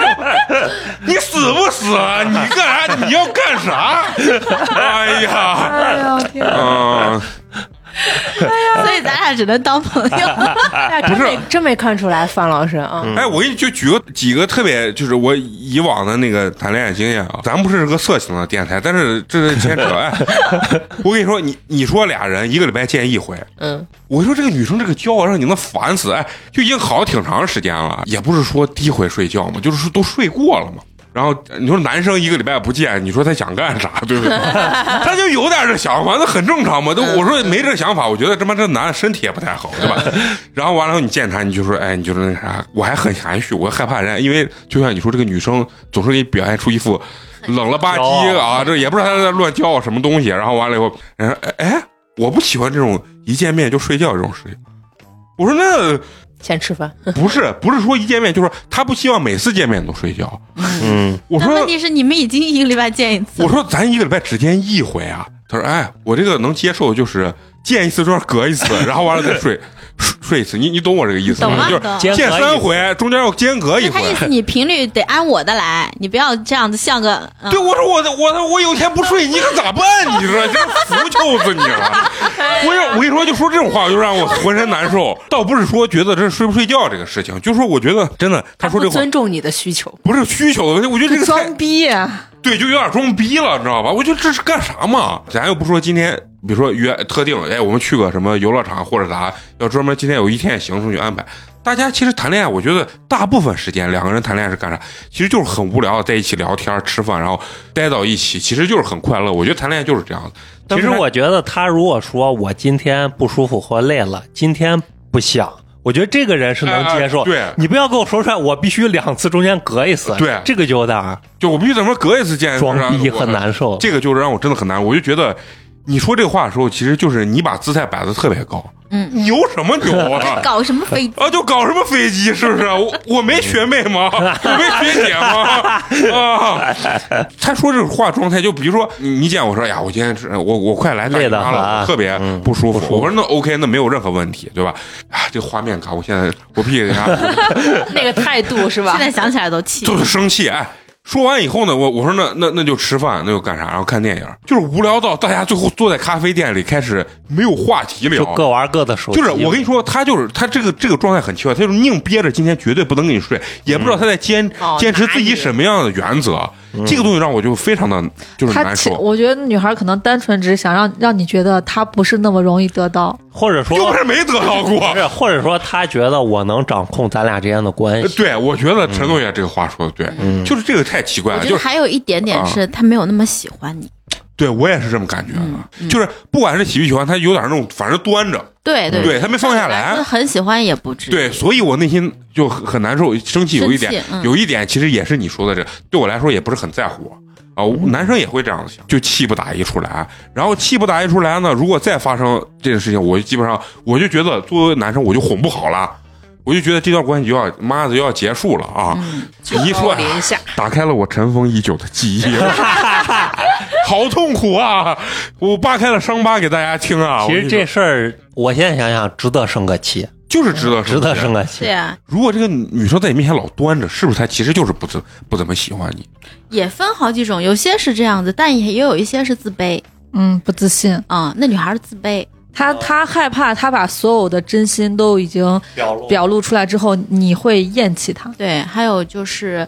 你死不死啊？你干啥？你要干啥？哎呀，哎呀天嗯。所以咱俩只能当朋友。哎，真没真没看出来，范老师啊，哎，我给你就举个几个特别，就是我以往的那个谈恋爱经验啊。咱不是个色情的电台，但是这是牵扯。哎，我跟你说，你你说俩人一个礼拜见一回，嗯，我说这个女生这个骄傲让你能烦死。哎，就已经好挺长时间了，也不是说第一回睡觉嘛，就是说都睡过了嘛。然后你说男生一个礼拜不见，你说他想干啥，对不对？他就有点这想法，那很正常嘛。都我说没这想法，我觉得他妈这男的身体也不太好，对吧？然后完了后你见他，你就说，哎，你就是那啥，我还很含蓄，我害怕人家，因为就像你说这个女生总是给你表现出一副冷了吧唧啊，这也不知道她在乱骄傲什么东西。然后完了以后，人哎，我不喜欢这种一见面就睡觉这种事情。我说那先吃饭。不是不是说一见面就说他不希望每次见面都睡觉。嗯，我说问题是你们已经一个礼拜见一次我，说咱一个礼拜只见一回啊。他说哎，我这个能接受，就是见一次就要隔一次，然后完了再睡睡睡一次。你你懂我这个意思吗？就是见隔一三回，中间要间隔一回他意。思你频率得按我的来，你不要这样子像个。嗯对，我说我我我有一天不睡，你可咋办？你说真服就死你了！我跟我跟你说，就说这种话，就让我浑身难受。倒不是说觉得这睡不睡觉这个事情，就说我觉得真的，他说这话尊重你的需求，不是需求的问题，我觉得这个太装逼呀，对，就有点装逼了，你知道吧？我觉得这是干啥嘛？咱又不说今天，比如说约特定，哎，我们去个什么游乐场或者啥，要专门今天有一天行程去安排。大家其实谈恋爱，我觉得大部分时间两个人谈恋爱是干啥？其实就是很无聊，在一起聊天、吃饭，然后待到一起，其实就是很快乐。我觉得谈恋爱就是这样子。其实我觉得他如果说我今天不舒服或累了，今天不想，我觉得这个人是能接受。哎哎对你不要跟我说出来，我必须两次中间隔一次。对这个就有点儿就我必须怎么隔一次见，装逼很难受。这个就是让我真的很难，我就觉得你说这话的时候，其实就是你把姿态摆的特别高。嗯，牛什么牛啊？搞什么飞机？啊，就搞什么飞机，是不是？我我没学妹吗？我没学姐吗？啊！他说这个话状态，就比如说你你见我说哎呀，我今天是我我快来大姨妈了，很特别嗯不舒服。我说那 OK，那没有任何问题，对吧？啊，这个画面感，我现在我必须给他那个态度是吧现？在想起来都气。就是生气。哎，说完以后呢，我我说那那那就吃饭，那就干啥？然后看电影，就是无聊到大家最后坐在咖啡店里开始没有话题聊就。各玩各的手机。就是我跟你说，他就是他这个这个状态很奇怪，他就是宁憋着今天绝对不能跟你睡，也不知道他在坚、哦坚持自己什么样的原则。这个东西让我就非常的就是难受，我觉得女孩可能单纯只是想让让你觉得她不是那么容易得到。或者说又不是没得到过不。是，或者说她觉得我能掌控咱俩之间的关系。呃对，我觉得陈同学这个话说的对，就是这个太奇怪了，就是还有一点点是她没有那么喜欢你。对我也是这么感觉的，就是不管是喜不喜欢，他有点那种反正端着，对对对他没放下来。就是很喜欢也不至于。对，所以我内心就很很难受，生气有一点，嗯。有一点其实也是你说的这，对我来说也不是很在乎啊。我男生也会这样想，就气不打一处来，然后气不打一处来呢，如果再发生这件事情，我就基本上我就觉得作为男生我就哄不好了。我就觉得这段关系就要妈的就要结束了啊！一说，打开了我尘封已久的记忆，好痛苦啊！我扒开了伤疤给大家听啊！其实这事儿，我现在想想，值得生个气，就是值得值得生个气对。啊，如果这个女生在你面前老端着，是不是她其实就是不怎不怎么喜欢你？也分好几种，有些是这样子，但也也有一些是自卑嗯，不自信，啊、那女孩儿自卑，她她害怕，她把所有的真心都已经表露表露出来之后，你会厌弃她。对，还有就是，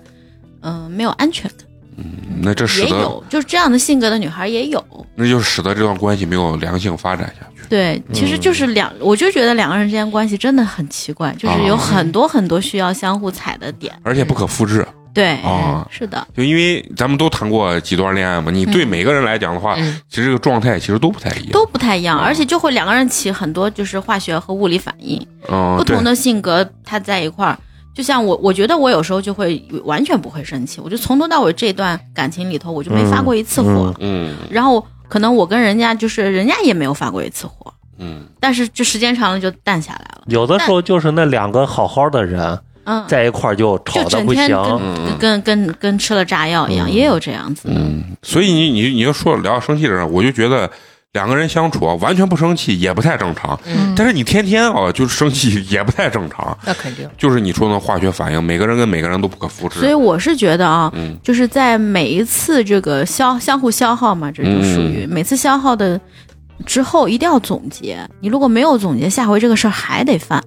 嗯、没有安全感，嗯那这使得也有，就是这样的性格的女孩也有。那就使得这段关系没有良性发展下去。对，其实就是两，我就觉得两个人之间关系真的很奇怪，就是有很多很多需要相互踩的点。而且不可复制，对，啊是的，就因为咱们都谈过几段恋爱嘛，你对嗯每个人来讲的话，嗯其实这个状态其实都不太一样。都不太一样，啊而且就会两个人起很多就是化学和物理反应，嗯，不同的性格他在一块儿。就像我，我觉得我有时候就会完全不会生气，我就从头到尾这段感情里头，我就没发过一次火。嗯然后可能我跟人家就是人家也没有发过一次火，嗯，但是就时间长了就淡下来了。有的时候就是那两个好好的人嗯，在一块儿就吵就得不行跟、，嗯跟跟跟吃了炸药一样，嗯也有这样子的。嗯，所以你你你就说聊到生气的人，我就觉得两个人相处啊，完全不生气也不太正常。嗯，但是你天天啊就是生气也不太正常，那肯定。就是你说的化学反应，每个人跟每个人都不可复制。所以我是觉得啊，嗯就是在每一次这个消相互消耗嘛，这就属于、嗯每次消耗的之后一定要总结。你如果没有总结，下回这个事儿还得犯，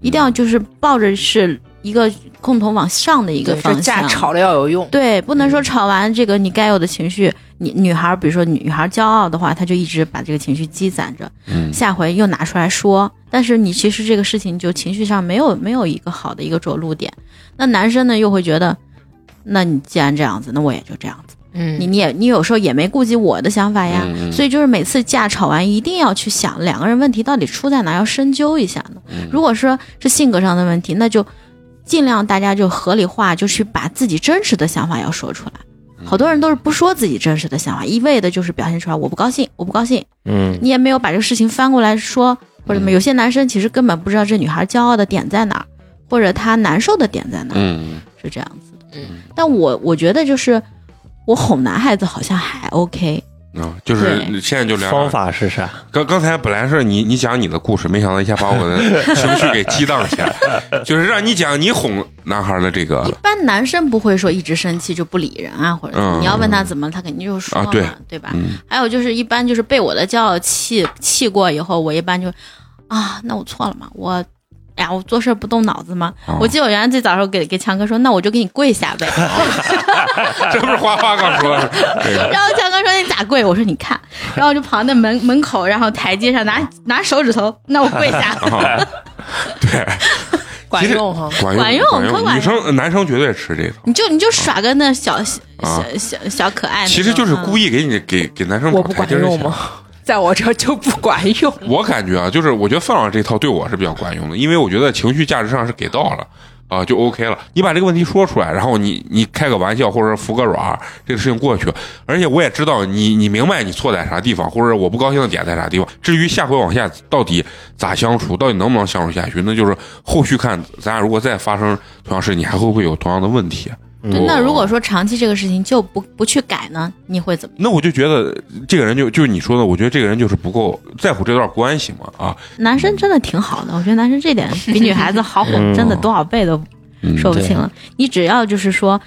一定要就是抱着是一个共同往上的一个方向。架吵了要有用。对，不能说吵完这个你该有的情绪，你女孩儿比如说女孩儿骄傲的话，她就一直把这个情绪积攒着，嗯下回又拿出来说。但是你其实这个事情就情绪上没有没有一个好的一个着陆点，那男生呢又会觉得，那你既然这样子，那我也就这样子。嗯，你你也你有时候也没顾及我的想法呀，所以就是每次架吵完，一定要去想两个人问题到底出在哪，要深究一下呢。嗯如果说是性格上的问题，那就尽量大家就合理化，就去把自己真实的想法要说出来。好多人都是不说自己真实的想法，一味的就是表现出来我不高兴，我不高兴，嗯，你也没有把这个事情翻过来说，或者什么。嗯有些男生其实根本不知道这女孩骄傲的点在哪儿，或者她难受的点在哪儿，嗯是这样子的。嗯但我我觉得就是我哄男孩子好像还 OK，啊，就是现在就聊方。法是啥？刚刚才本来是你你讲你的故事，没想到一下把我的情绪给激荡起来，就是让你讲你哄男孩的这个一般男生不会说一直生气就不理人啊，或者嗯你要问他怎么，他肯定就说嘛，啊对对吧？嗯还有就是一般就是被我的骄傲气气过以后，我一般就啊，那我错了嘛，我。哎呀，我做事不动脑子吗？哦我记得我原来最早的时候给给强哥说，那我就给你跪下呗。这不是花花刚说的，然后强哥说你咋跪？我说你看，然后我就跑到那门门口，然后台阶上拿拿手指头，那我跪下。啊，对，管用哈。管用管用可管用女生男生绝对吃这套，你就你就耍个那小小啊小小小可爱，其实就是故意。给你给给男生我不管用吗？在我这儿就不管用。我感觉啊，就是我觉得范老师这套对我是比较管用的，因为我觉得情绪价值上是给到了啊、就 OK 了。你把这个问题说出来，然后你你开个玩笑或者服个软，这个事情过去。而且我也知道你你明白你错在啥地方，或者我不高兴的点在啥地方。至于下回往下到底咋相处，到底能不能相处下去，那就是后续看咱俩如果再发生同样事，你还会不会有同样的问题？对那如果说长期这个事情就不不去改呢，你会怎么？那我就觉得这个人就就是你说的，我觉得这个人就是不够在乎这段关系嘛啊，男生真的挺好的，我觉得男生这点比女孩子好真的多少倍都嗯说不清了。你只要就是说，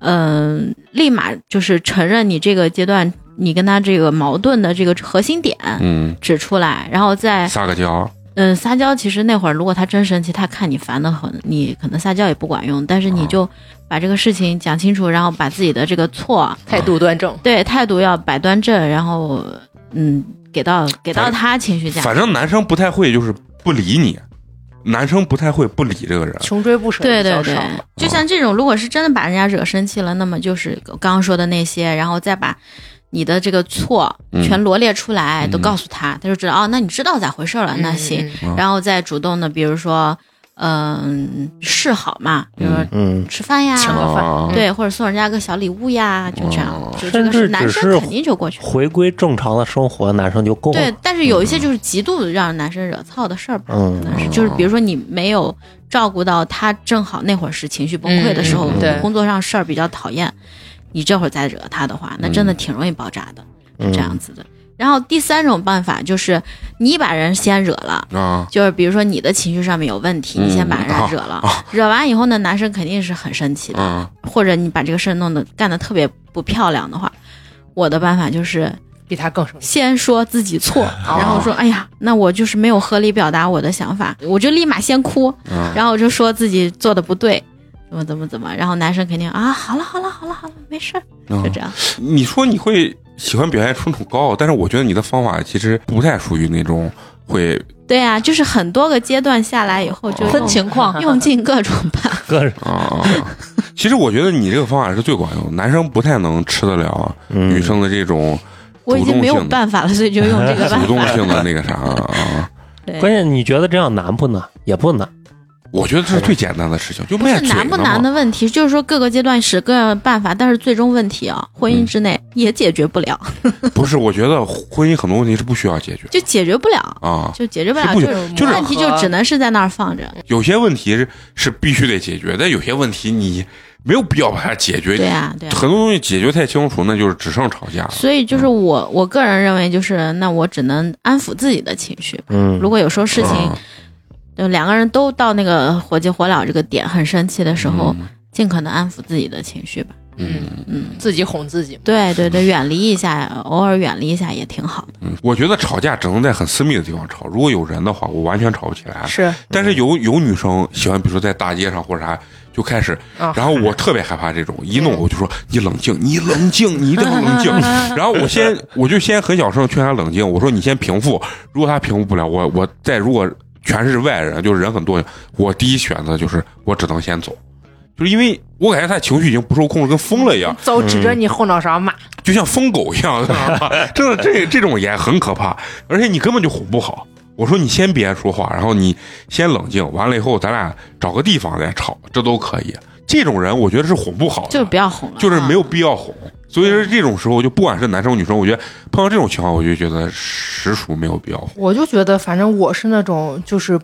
嗯、立马就是承认你这个阶段你跟他这个矛盾的这个核心点嗯，指出来，然后再撒个娇，嗯撒娇。其实那会儿如果他真生气，他看你烦的很，你可能撒娇也不管用，但是你就把这个事情讲清楚，然后把自己的这个错态度端正。对态度要摆端正，然后嗯给到给到他情绪价值。反正男生不太会就是不理你，男生不太会不理这个人。穷追不舍对对对就像这种，如果是真的把人家惹生气了，那么就是刚刚说的那些，然后再把你的这个错嗯全罗列出来，嗯都告诉他，他就知道哦，那你知道咋回事了，那行，然后再主动的，比如说，嗯、示好嘛，比如说嗯，吃饭呀，请个饭。啊对，或者送人家个小礼物呀，就这样，哦就这个甚至男生肯定就过去。回归正常的生活，男生就够了。对，但是有一些就是极度让男生惹操的事儿吧，嗯。可能是就是比如说你没有照顾到他，正好那会儿是情绪崩溃的时候，工作上事儿比较讨厌，你这会儿再惹他的话，那真的挺容易爆炸的，是这样子的。然后第三种办法就是你把人先惹了。啊，就是比如说你的情绪上面有问题，嗯你先把人家惹了，啊惹完以后呢，男生肯定是很生气的，嗯或者你把这个事儿弄得干得特别不漂亮的话，我的办法就是比他更生气。先说自己错，然后说：“哎呀，那我就是没有合理表达我的想法，我就立马先哭，嗯，然后我就说自己做的不对，怎么怎么怎么，然后男生肯定啊，好了好了好了好了，没事儿，嗯就这样。你说你会喜欢表现出那种高傲，但是我觉得你的方法其实不太属于那种会对啊，就是很多个阶段下来以后，就分用情况，用尽各种办法。各种啊。其实我觉得你这个方法是最管用，男生不太能吃得了嗯女生的这种我已经没有办法了，所以就用这个办主动。性的那个啥关键你觉得这样难不难？也不难。我觉得这是最简单的事情，就不卖嘴是难不难的问题，就是说各个阶段使各样的办法，但是最终问题啊，婚姻之内也解决不了，不是，我觉得婚姻很多问题是不需要解决就解决不了，啊。就解决不了，是不就是就是问题就只能是在那儿放着。有些问题是是必须得解决，但有些问题你没有必要把它解决。对啊，对啊。很多东西解决太清楚，那就是只剩吵架了。所以就是我我个人认为，就是那我只能安抚自己的情绪。嗯，如果有时候事情，嗯就两个人都到那个火急火燎这个点，很生气的时候，尽可能安抚自己的情绪吧。嗯嗯，自己哄自己。对对对，远离一下，偶尔远离一下也挺好的。嗯，我觉得吵架只能在很私密的地方吵，如果有人的话，我完全吵不起来。是但是有有女生喜欢，比如说在大街上或者啥，就开始，啊，然后我特别害怕这种，一弄我就说你冷静，你冷静，你一定要冷静。然后我先我就先很小声劝他冷静，我说你先平复，如果他平复不了，我我再如果全是外人，就是人很多，我第一选择就是我只能先走，就是因为我感觉他情绪已经不受控制，跟疯了一样，走指着你后脑勺骂，就像疯狗一样，知道吧？真的，这这种也很可怕，而且你根本就哄不好。我说你先别说话，然后你先冷静，完了以后咱俩找个地方再吵，这都可以。这种人我觉得是哄不好的，就是不要哄了，就是没有。有必要哄。所以说这种时候，就不管是男生女生，我觉得碰到这种情况，我就觉得实属没有必要。我就觉得，反正我是那种就是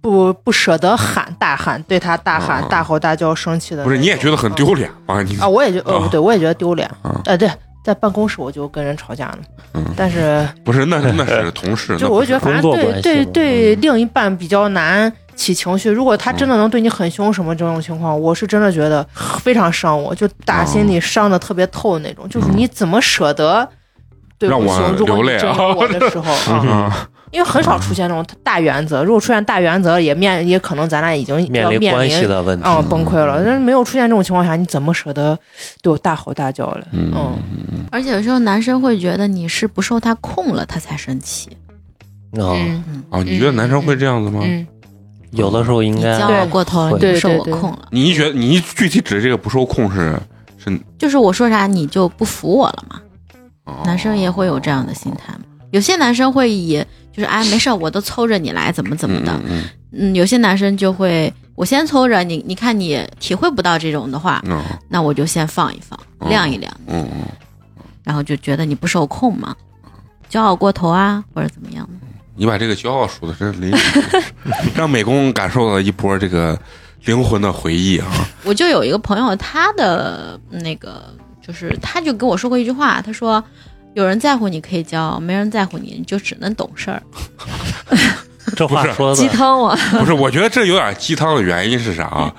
不不舍得喊大喊，对他大喊、啊大吼大叫、生气的。不是你也觉得很丢脸吗？你啊？我也觉呃啊对，我也觉得丢脸。啊呃，对，在办公室我就跟人吵架呢，嗯但是不是那那是同事，就我就觉得反正对对对嗯另一半比较难起情绪。如果他真的能对你很凶什么这种情况，我是真的觉得非常伤我，就打心里伤的特别透的那种。就是你怎么舍得对让我我凶？如果真有我的时候 啊，啊，因为很少出现这种大原则。如果出现大原则，也面也可能咱俩已经面要面临关系的问题。嗯崩溃了。但是没有出现这种情况下，你怎么舍得对我大吼大叫了？嗯嗯，而且有时候男生会觉得你是不受他控了，他才生气。啊，嗯啊，你觉得男生会这样子吗？嗯，有的时候应该你骄傲过头了，会你不受对对对我控了。你一觉得你一具体指这个不受控是是就是我说啥你就不服我了嘛？哦男生也会有这样的心态嘛？有些男生会以就是哎没事儿，我都凑着你来，怎么怎么的。嗯嗯嗯，有些男生就会我先凑着，你你看你体会不到这种的话，嗯那我就先放一放，晾一晾，嗯嗯，然后就觉得你不受控嘛，骄傲过头啊，或者怎么样的。你把这个骄傲说的真淋漓，让美工感受到一波这个灵魂的回忆啊。我就有一个朋友，他的那个就是，他就跟我说过一句话，他说：“有人在乎你可以骄傲，没人在乎你，你就只能懂事儿。这话不是说的鸡汤啊，不是，我觉得这有点鸡汤的原因是啥啊？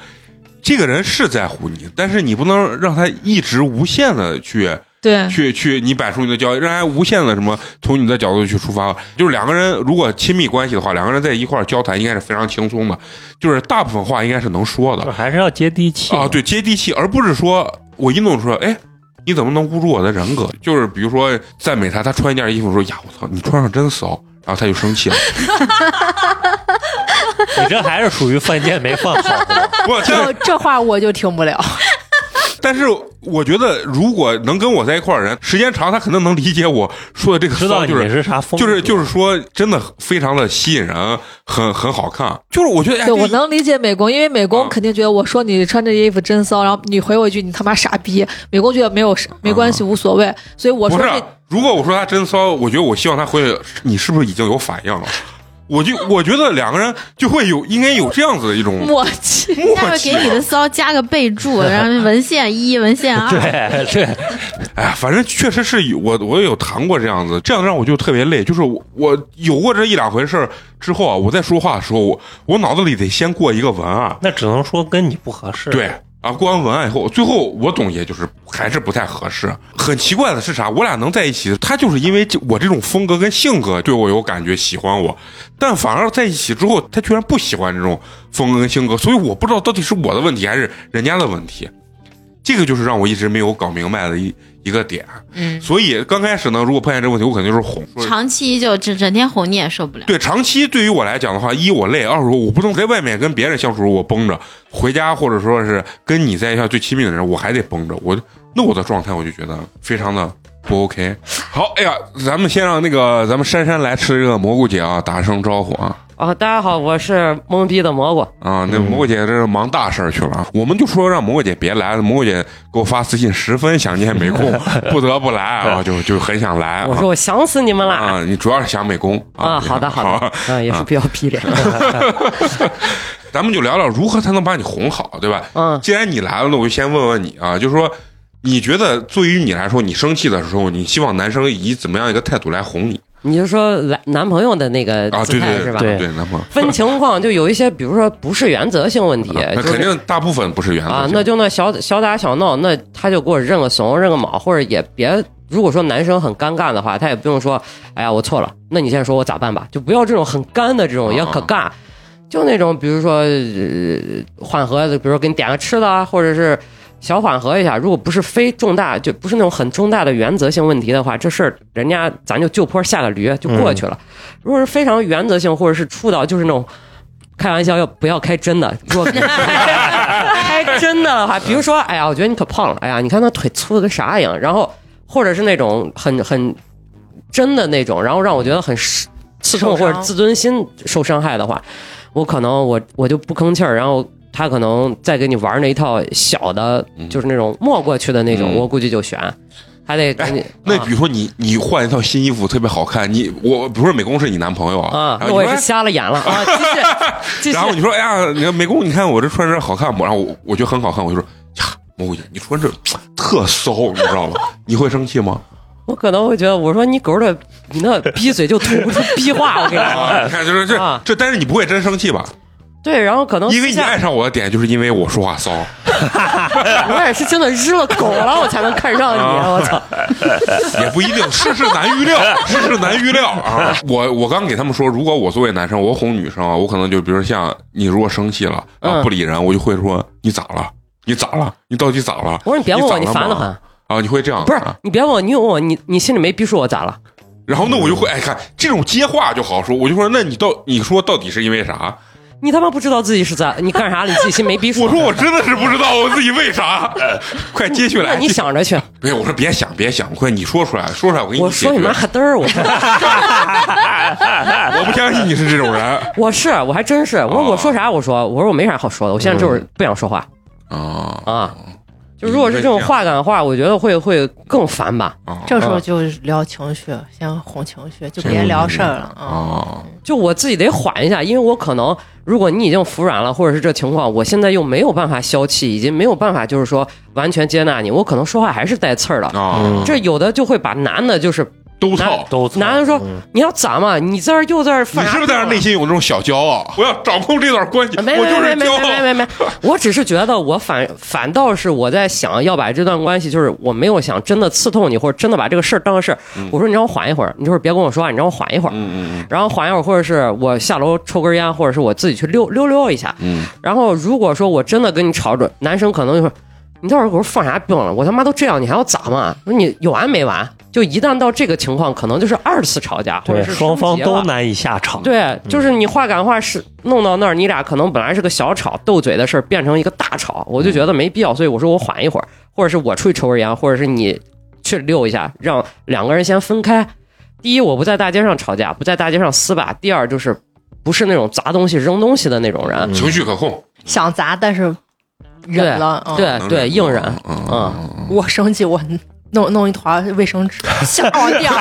这个人是在乎你，但是你不能让他一直无限的去对，去去，你摆出你的交易，让人无限的什么从你的角度去出发。就是两个人如果亲密关系的话，两个人在一块儿交谈应该是非常轻松的，就是大部分话应该是能说的还是要接地气啊，对，接地气，而不是说我一弄出来，哎。你怎么能侮辱我的人格？就是比如说赞美他，他穿一件衣服说呀，我操，你穿上真骚，然后他就生气了。你这还是属于犯贱没犯好的。不，这这这话我就听不了。但是我觉得，如果能跟我在一块儿的人，时间长，他肯定能理解我说的这个知道你骚就是是啥风格，就是就是说，真的非常的吸引人，很很好看。就是我觉得，哎，对我能理解美工，因为美工啊肯定觉得我说你穿这衣服真骚，然后你回我一句你他妈傻逼，美工觉得没有没关系，无所谓，所以我不是说这。如果我说他真骚，我觉得我希望他回你是不是已经有反应了？我就我觉得两个人就会有应该有这样子的一种默契，默待会给。你的骚加个备注，然后文献一、文献二。对对，哎呀，反正确实是有我我也有谈过这样子，这样让我就特别累。就是我我有过这一两回事儿之后啊，我在说话的时候，我我脑子里得先过一个文案，那只能说跟你不合适。对啊，过完文案以后，最后我总结就是还是不太合适。很奇怪的是啥？我俩能在一起，他就是因为我这种风格跟性格对我有感觉，喜欢我，但反而在一起之后，他居然不喜欢这种风格跟性格，所以我不知道到底是我的问题还是人家的问题。这个就是让我一直没有搞明白的一一个点。嗯，所以刚开始呢，如果碰见这个问题，我肯定就是哄。长期就整整天哄你也受不了。对，长期对于我来讲的话，一我累，二说我不能在外面跟别人相处，我绷着；回家或者说是跟你在一块最亲密的人，我还得绷着。我那我的状态，我就觉得非常的不 OK。好，哎呀，咱们先让那个咱们珊珊来吃这个蘑菇姐啊，打声招呼啊啊，大家好，我是懵逼的蘑菇。啊！那蘑菇姐这是忙大事儿去了啊，我们就说让蘑菇姐别来，蘑菇姐给我发私信，十分想念没空，不得不来啊，就就很想来啊。我说我想死你们了啊，你主要是想美工啊！好的，好的，啊，也是比较逼脸。咱们就聊聊如何才能把你哄好，对吧？嗯，既然你来了，那我就先问问你啊，就是说，你觉得对于你来说，你生气的时候，你希望男生以怎么样一个态度来哄你你就说男男朋友的那个啊？对对姿态是吧？对对，男朋友分情况，就有一些，比如说不是原则性问题，啊那肯就是定大部分不是原则啊，那就那小小打小闹，那他就给我认个怂，认个毛，或者也别。如果说男生很尴尬的话，他也不用说，哎呀，我错了，那你现在说我咋办吧？就不要这种很干的这种，啊也可尬。就那种，比如说、呃、缓和，比如说给你点个吃的啊，或者是小缓和一下。如果不是非重大，就不是那种很重大的原则性问题的话，这事儿人家咱就就坡下个驴就过去了。如果是非常原则性，或者是触到就是那种开玩笑要不要开真的？如果开真的的话，比如说，哎呀，我觉得你可胖了，哎呀，你看他腿粗的跟啥一样。然后或者是那种很很真的那种，然后让我觉得很刺刺痛或者自尊心受伤害的话，我可能我我就不吭气儿，然后他可能再给你玩那一套小的，就是那种没过去的那种，嗯我估计就悬，还得给你、那啊比如说你你换一套新衣服特别好看，你我比如说美工是你男朋友啊，然后你说那我也是瞎了眼了 啊！然，后你说哎呀，你看美工，你看我这穿着好看不？然后我我觉得很好看，我就说呀，蘑菇姐，你穿这特骚，你知道吗？你会生气吗？我可能会觉得，我说你狗的，你那逼嘴就吐不出逼话，我跟你啊，说。你看就是这啊这，但是你不会真生气吧？对，然后可能因为你爱上我的点，就是因为我说话骚。我也是真的日了狗了，我才能看上你，啊我操！也不一定，世事难预料，世事难预料啊！我我刚给他们说，如果我作为男生，我哄女生啊，我可能就比如像你如果生气了，然后嗯不理人，我就会说你咋了？你咋了？你到底咋了？我说你别问我，你烦得很。啊！你会这样不是啊你别问我，你问我，你你心里没逼数我咋了？然后那我就会哎看这种接话就好说，我就说那你到你说到底是因为啥？你他妈不知道自己是咋，你干啥了？你自己心没逼数？我说我真的是不知道我自己为啥，快接下来。那你想着去。不是，我说别想，别想，快你说出来，说出来，我给你我说你妈嘚儿，我我不相信你是这种人我是我还真是，我说我说啥我说，我说我没啥好说的，我现在就是不想说话啊啊。就如果是这种话赶话，我觉得会会更烦吧。啊这时候就聊情绪，先哄情绪，就别聊事儿了啊。啊！就我自己得缓一下，因为我可能如果你已经服软了，或者是这情况，我现在又没有办法消气，已经没有办法就是说完全接纳你，我可能说话还是带刺儿的。啊，这有的就会把男的，就是都操！都操男的说嗯你要咋嘛？你在这儿又在这犯啥是不是在这内心有那种小骄傲？我要掌控这段关系，没我就是没没没骄傲。没没没，我只是觉得我反反倒是我在想要把这段关系，就是我没有想真的刺痛你，或者真的把这个事儿当个事儿。我说你让我缓一会儿，你就是别跟我说话，你让我缓一会儿。嗯嗯嗯然后缓一会儿，或者是我下楼抽根烟，或者是我自己去溜溜溜一下。嗯，然后如果说我真的跟你吵着，男生可能就会，你到时候给我放啥病了？我他妈都这样，你还要咋嘛？那你有完没完？就一旦到这个情况，可能就是二次吵架，或者是双方都难以下场。对，就是你话赶话是弄到那儿，你俩可能本来是个小吵斗嘴的事儿，变成一个大吵，我就觉得没必要，所以我说我缓一会儿，或者是我出去抽根烟，或者是你去溜一下，让两个人先分开。第一，我不在大街上吵架，不在大街上撕吧；第二，就是不是那种砸东西、扔东西的那种人。情绪可控，想砸，但是忍了。嗯对对，硬忍。嗯嗯，我生气，我弄弄一团卫生纸，吓我掉。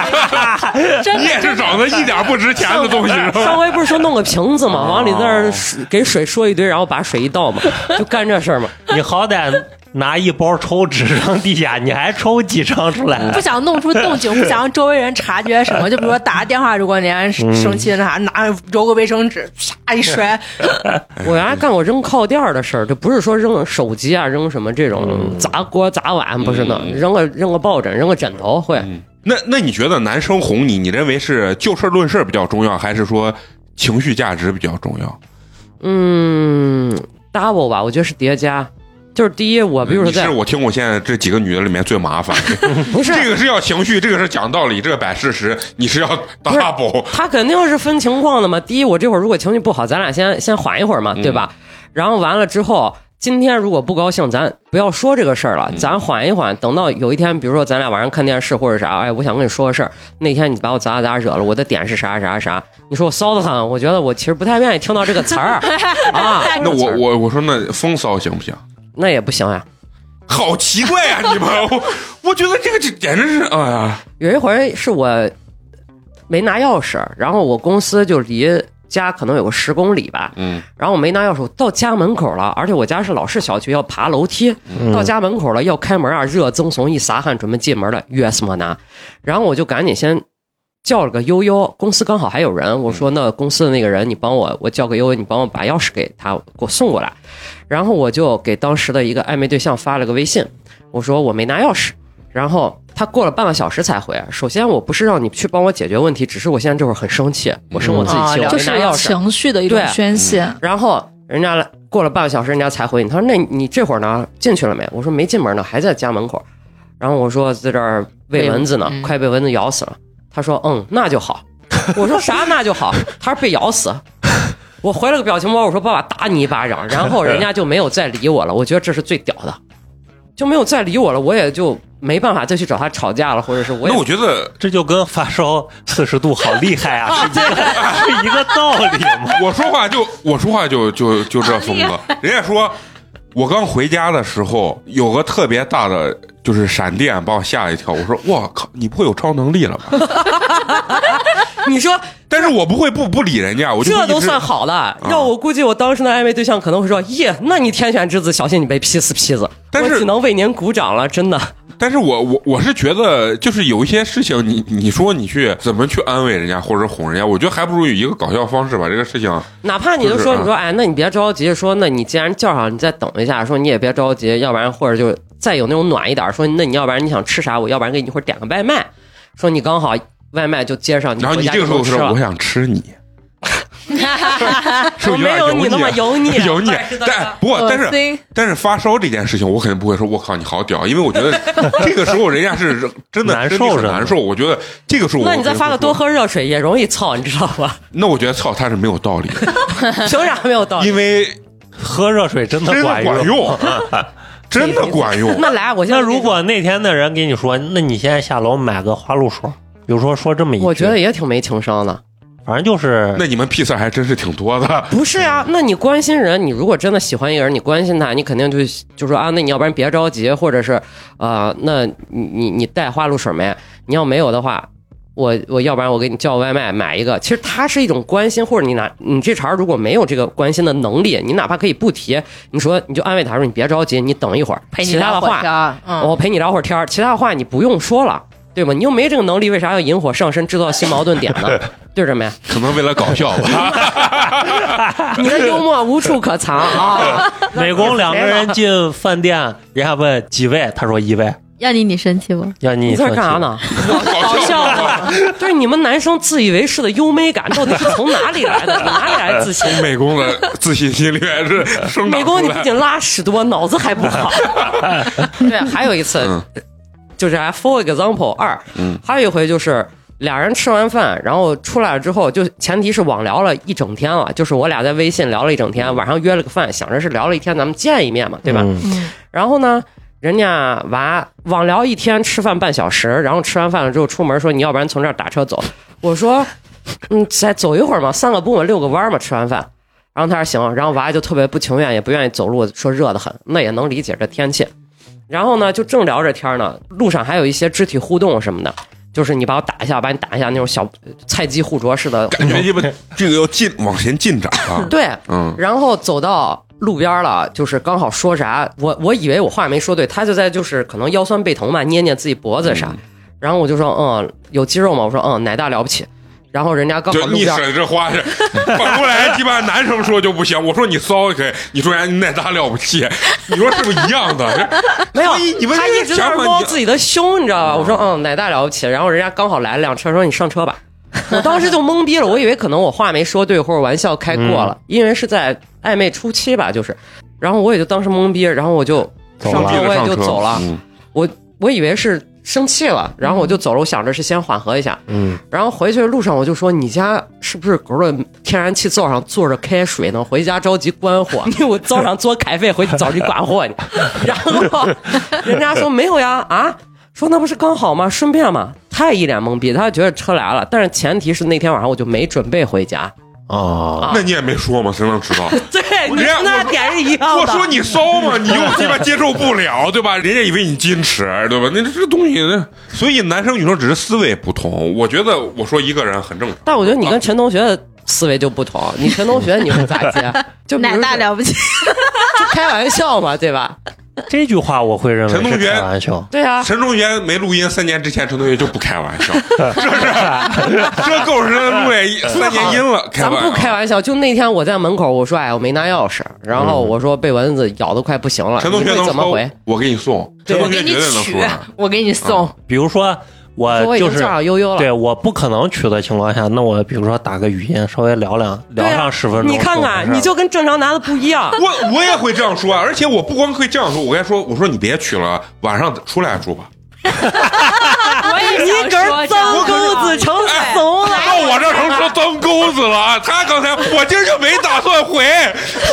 真你也是找的一点不值钱的东西，上回不是说弄个瓶子嘛，哦往里那儿水给水说一堆，然后把水一倒嘛，就干这事儿嘛。你好歹拿一包抽纸扔地下，你还抽几张出来？不想弄出动静，不想让周围人察觉什么。就比如说打个电话，如果人家生气那啥，拿揉个卫生纸，啪一摔，我原来干过扔靠垫儿的事儿，就不是说扔手机啊，扔什么这种嗯砸锅砸碗，不是呢，扔个扔个抱枕，扔个枕头会。那那你觉得男生哄你，你认为是就事论事比较重要，还是说情绪价值比较重要？嗯，double 吧，我觉得是叠加。就是第一，我比如说在你是我听我现在这几个女的里面最麻烦的，不是这个是要情绪，这个是讲道理，这个摆事实，你是要 double。他肯定是分情况的嘛。第一，我这会儿如果情绪不好，咱俩先先缓一会儿嘛，对吧？然后完了之后，今天如果不高兴，咱不要说这个事儿了，咱缓一缓，等到有一天，比如说咱俩晚上看电视或者啥，哎，我想跟你说个事儿，那天你把我咋咋咋惹了，我的点是啥啥啥，你说我骚的很，我觉得我其实不太愿意听到这个词儿啊。那我我我说那风骚行不行？那也不行呀。好奇怪呀、你们！我我觉得这个这简直是，哎呀，有一回是我没拿钥匙，然后我公司就离家可能有个十公里吧，嗯，然后我没拿钥匙，我到家门口了，而且我家是老式小区，要爬楼梯，到家门口了，要开门啊，热赠送一撒汗，准备进门了，钥匙没拿，然后我就赶紧先叫了个悠悠，公司刚好还有人，我说那公司的那个人，你帮我，我叫个悠悠，你帮我把钥匙给他给我送过来，然后我就给当时的一个暧昧对象发了个微信，我说我没拿钥匙，然后他过了半个小时才回。首先，我不是让你去帮我解决问题，只是我现在这会儿很生气，我生我自己气，嗯我就是没拿钥匙。情绪的一种对宣泄。然后人家过了半个小时，人家才回你，他说：“那你这会儿呢？进去了没？”我说：“没进门呢，还在家门口。”然后我说：“在这儿喂蚊子呢，嗯快被蚊子咬死了。”他说：“嗯，那就好。”我说：“啥那就好？”他说：“被咬死。”我回了个表情包，我说：“爸爸打你一巴掌。”然后人家就没有再理我了。我觉得这是最屌的，就没有再理我了，我也就没办法再去找他吵架了，或者是我也那我觉得这就跟发烧四十度好厉害啊，是一个是一个道理嘛。我说话就我说话就就就这风格。人家说我刚回家的时候有个特别大的就是闪电，把我吓一跳。我说我靠，你不会有超能力了吧？你说但是我不会不不理人家，我这都算好了。要我估计，我当时的暧昧对象可能会说：“耶，那你天选之子，小心你被劈死劈子。”但是我只能为您鼓掌了，真的。但是我我我是觉得，就是有一些事情你，你说你去怎么去安慰人家或者哄人家，我觉得还不如有一个搞笑方式把这个事情，哪怕你就说，就是啊你说，哎，那你别着急，说，那你既然叫上，你再等一下，说你也别着急，要不然或者就再有那种暖一点，说，那你要不然你想吃啥，我要不然给你一会儿点个外卖，说你刚好外卖就接上，然后你这个时候说我想吃你，是不是我没有点你那么油腻油腻但是？但不过但是但是发烧这件事情，我肯定不会说，我靠你好屌，因为我觉得这个时候人家是 真的难受难受。我觉得这个时候我那你再发个多喝热水也容易操，你知道吧？那我觉得操他是没有道理的，凭啥没有道理？因为喝热水真的管管用。真的管用。那来，我现在那如果那天的人给你说，那你现在下楼买个花露水，比如说说这么一句，我觉得也挺没情商的。反正就是那你们屁事儿还真是挺多的。不是呀，那你关心人，你如果真的喜欢一个人，你关心他，你肯定就就说啊，那你要不然别着急，或者是呃，那你你你带花露水没？你要没有的话，我我要不然我给你叫外卖买一个。其实它是一种关心，或者你哪你这茬如果没有这个关心的能力，你哪怕可以不提，你说你就安慰他说你别着急，你等一会儿，陪你其他的话聊会儿天我陪你聊会儿天儿，其他的话你不用说了。对吧？你又没这个能力，为啥要引火上身，制造新矛盾点呢？对着没？可能为了搞笑吧。你的幽默无处可藏啊！美工两个人进饭店，人家问几位，他说一位。要你你生气不？要你你在生气干啥？呢？搞笑吧。对你们男生自以为是的优美感到底是从哪里来的？哪里来自信？美工的自信心里面是生美工，你不仅拉屎多，脑子还不好。对，还有一次，嗯就是 for example 二，嗯还有一回就是俩人吃完饭，然后出来了之后，就前提是网聊了一整天了，就是我俩在微信聊了一整天，晚上约了个饭，想着是聊了一天，咱们见一面嘛，对吧？嗯然后呢，人家娃网聊一天，吃饭半小时，然后吃完饭了之后出门说，你要不然从这儿打车走。我说，嗯，再走一会儿嘛，散个步嘛，遛个弯嘛，吃完饭。然后他说行，然后娃就特别不情愿，也不愿意走路，说热得很，那也能理解这天气。然后呢，就正聊着天呢，路上还有一些肢体互动什么的，就是你把我打一下，把你打一下那种小菜鸡互啄似的。感觉鸡巴这个要进往前进展了。对，嗯，然后走到路边了，就是刚好说啥，我我以为我话没说对，他就在就是可能腰酸背疼嘛，捏捏自己脖子啥，然后我就说嗯有肌肉吗？我说嗯奶大了不起，然后人家刚好就你路边说这话是 反过来，鸡巴男生说就不行。我说你骚可以，你说人家你奶大了不起，你说是不是一样的？没有你们他一直在摸自己的胸，你知道吧？我说嗯奶大了不起，然后人家刚好来了辆车，说你上车吧。我当时就懵逼了，我以为可能我话没说对，或者玩笑开过了，因为是在暧昧初期吧，就是，然后我也就当时懵逼，然后我就上车，我也就走了。嗯我我以为是生气了，然后我就走了，我想着是先缓和一下。嗯，然后回去的路上我就说：“你家是不是狗的天然气灶上坐着开水呢？回家着急关火，因为我早上做开费，回去着急关火呢。”然后人家说没有呀，啊，说那不是刚好吗？顺便嘛。他也一脸懵逼，他觉得车来了，但是前提是那天晚上我就没准备回家。哦，那你也没说嘛，谁能知道？对，你人家跟他点是一样的。我说你骚嘛，你又鸡巴接受不了，对吧？人家以为你矜持，对吧？那这这东西，所以男生女生只是思维不同。我觉得我说一个人很正常，但我觉得你跟陈同学的思维就不同。你陈同学你会咋接？就奶大了不起，就开玩笑嘛，对吧？这句话我会认为陈同学开玩笑。对啊，陈同学没录音三年之前，陈同学就不开玩笑，是不是 这够是录了三年音了，开咱玩笑不开玩笑。就那天我在门口，我说哎，我没拿钥匙，然后我说被蚊子咬的快不行了，陈同学能怎么回？？我给你送，陈同学我给你取绝对能说。，我给你送。比如说我就是。对我不可能取的情况下，那我比如说打个语音，稍微聊两聊对啊上十分钟。你看看，你就跟正常男的不一样。我我也会这样说啊，而且我不光会这样说，我该说，我说你别取了，晚上出来住吧。我也你根儿脏钩子成怂了。到我这成说脏钩子了啊。他刚才我今儿就没打算回，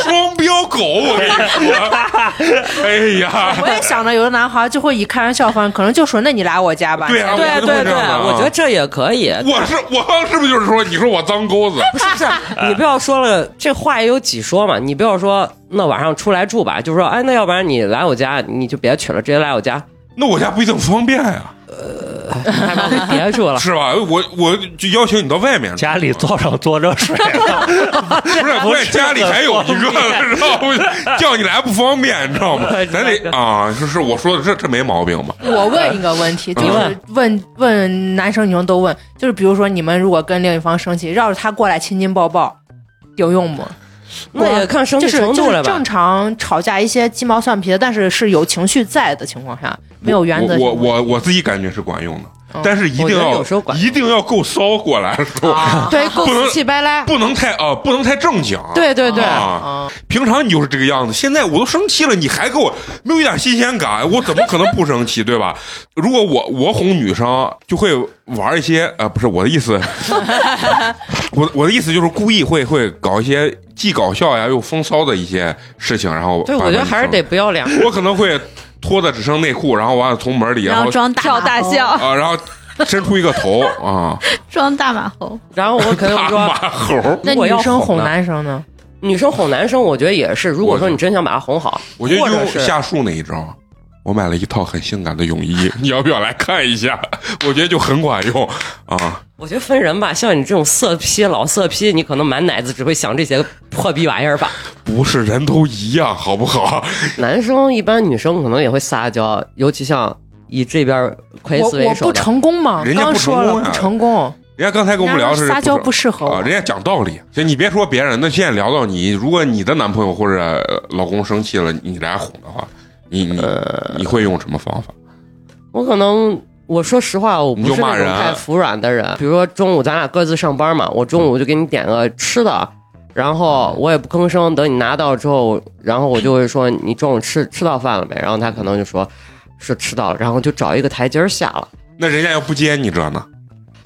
双标狗，我跟你说。哎呀，我也想着有的男孩就会以开玩笑方式，可能就说那你来我家吧。对啊，对对对，我觉得这也可以。我是我刚是不是就是说你说我脏钩子？不是不是，你不要说了，这话也有几说嘛。你不要说那晚上出来住吧，就说哎，那要不然你来我家，你就别娶了，直接来我家，那我家不一定方便呀，还把你别住了。是吧？我我就邀请你到外面，家里坐上坐热水了，不是不是家里还有一个，知道不？叫你来不方便，你知道吗？咱得啊，是是我说的这这没毛病吧？我问一个问题，就是问问问男生女生都问，就是比如说你们如果跟另一方生气，绕着他过来亲亲抱抱，有用吗？那也看生气就是程度了吧就是正。常吵架一些鸡毛蒜皮的，但是是有情绪在的情况下，没有原则性我。我我我自己感觉是管用的，嗯但是一定要有时候管一定要够骚过来的时候，对，够不能死气白赖。不能太啊，不能太正经。对对对，平常你就是这个样子，现在我都生气了，你还给我没有一点新鲜感，我怎么可能不生气，对吧？如果我我哄女生，就会玩一些呃，不是我的意思，我我的意思就是故意会会搞一些既搞笑呀又风骚的一些事情，然后对，我觉得还是得不要脸。我可能会脱的只剩内裤，然后完了从门里，然后装大跳马猴大象啊，然后伸出一个头啊，装大马猴，然后我可能大说，马猴。那女生哄男生呢？女生哄男生，我觉得也是。如果说你真想把他哄好，我觉得用或者是夏树那一招，我买了一套很性感的泳衣，你要不要来看一下？我觉得就很管用啊。我觉得分人吧。像你这种色批老色批，你可能满脑子只会想这些破逼玩意儿吧。不是人都一样，好不好？男生一般女生可能也会撒娇，尤其像以这边快我我不思为首的，成功吗，人家不刚说了成功呀不成功，人家刚才跟我们聊的是撒娇不不适合啊，人。家讲道理。就你别说别人，那现在聊到你，如果你的男朋友或者呃老公生气了，你来哄的话，你你呃你会用什么方法？我可能我说实话，我不是那种太服软的人。比如说中午咱俩各自上班嘛，我中午就给你点个吃的，然后我也不吭声，等你拿到之后，然后我就会说你中午吃吃到饭了没？然后他可能就说是吃到了，然后就找一个台阶下了。那人家要不接你这呢？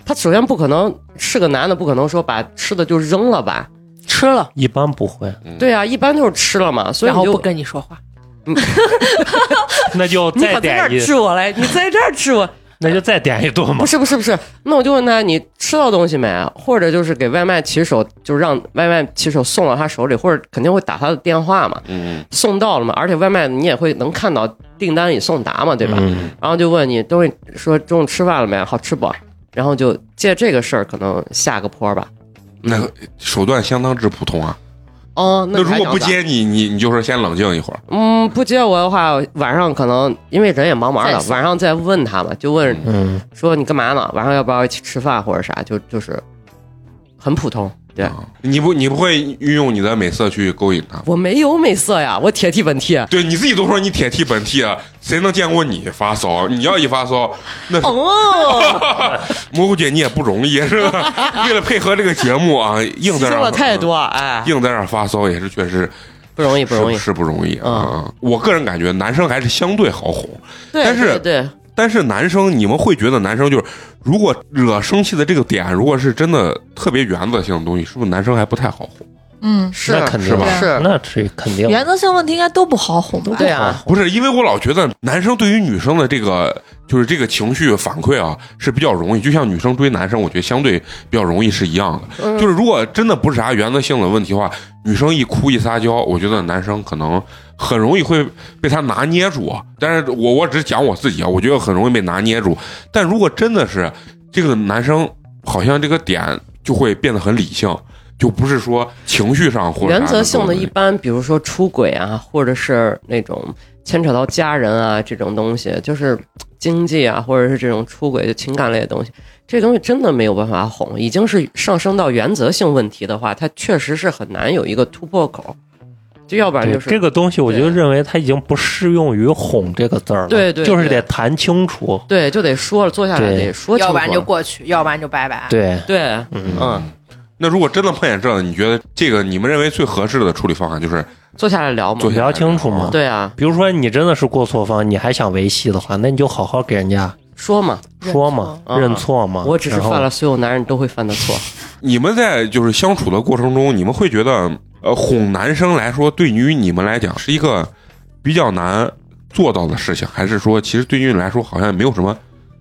他首先不可能是个男的，不可能说把吃的就扔了吧？吃了，一般不会，对啊，一般就是吃了嘛，所以我就然后不跟你说话。那就你可在这再点一，儿治我来，你在这儿治我。那就再点一顿嘛不。是不是不是，那我就问他你吃到东西没？或者就是给外卖骑手，就是让外卖骑手送到他手里，或者肯定会打他的电话嘛。嗯送到了嘛，而且外卖你也会能看到订单已送达嘛，对吧？嗯，然后就问你东西说中午吃饭了没？好吃不？然后就借这个事儿可能下个坡吧。那个手段相当之普通啊。哦，那如果不接你，你你就说先冷静一会儿。嗯，不接我的话，晚上可能因为人也忙忙的晚上再问他嘛，就问嗯，说你干嘛呢？晚上要不要一起吃饭或者啥？就就是很普通。对，啊你不你不会运用你的美色去勾引他？我没有美色呀，我铁 T 本 T。对，你自己都说你铁 T 本 T 啊，谁能见过你发骚？你要一发骚，那哦，蘑菇姐你也不容易是吧？为了配合这个节目啊，硬在那了太多，哎，硬在那儿发骚也是确实不容易，不容易。是不容易嗯啊。我个人感觉男生还是相对好哄，对，但是对对，但是男生你们会觉得男生就是如果惹生气的这个点，如果是真的特别原则性的东西，是不是男生还不太好哄？嗯，是那肯定是吧是，那是肯定。原则性问题应该都不好哄吧？对啊，不是，因为我老觉得男生对于女生的这个就是这个情绪反馈啊是比较容易，就像女生追男生，我觉得相对比较容易是一样的。嗯就是如果真的不是啥原则性的问题的话，女生一哭一撒娇，我觉得男生可能很容易会被他拿捏住。但是我我只是讲我自己啊，我觉得很容易被拿捏住。但如果真的是这个男生，好像这个点就会变得很理性，就不是说情绪上或者原则性的一般，比如说出轨啊，或者是那种牵扯到家人啊这种东西，就是经济啊，或者是这种出轨的情感类的东西，这东西真的没有办法哄。已经是上升到原则性问题的话，它确实是很难有一个突破口。就要不然就是这个东西，我就认为它已经不适用于“哄”这个字儿了，对对就是得谈清楚。对，就得说了，坐下来得说清楚。要不然就过去，要不然就拜拜。对，对，嗯，嗯，那如果真的碰见这样的，你觉得这个你们认为最合适的处理方法就是坐下来聊嘛坐。下来聊清楚嘛。对啊，比如说你真的是过错方，你还想维系的话，那你就好好给人家说嘛，说嘛，认错嘛。我只是犯了所有男人都会犯的错。你们在就是相处的过程中，你们会觉得呃哄男生来说，对于你们来讲是一个比较难做到的事情，还是说其实对于你来说好像没有什么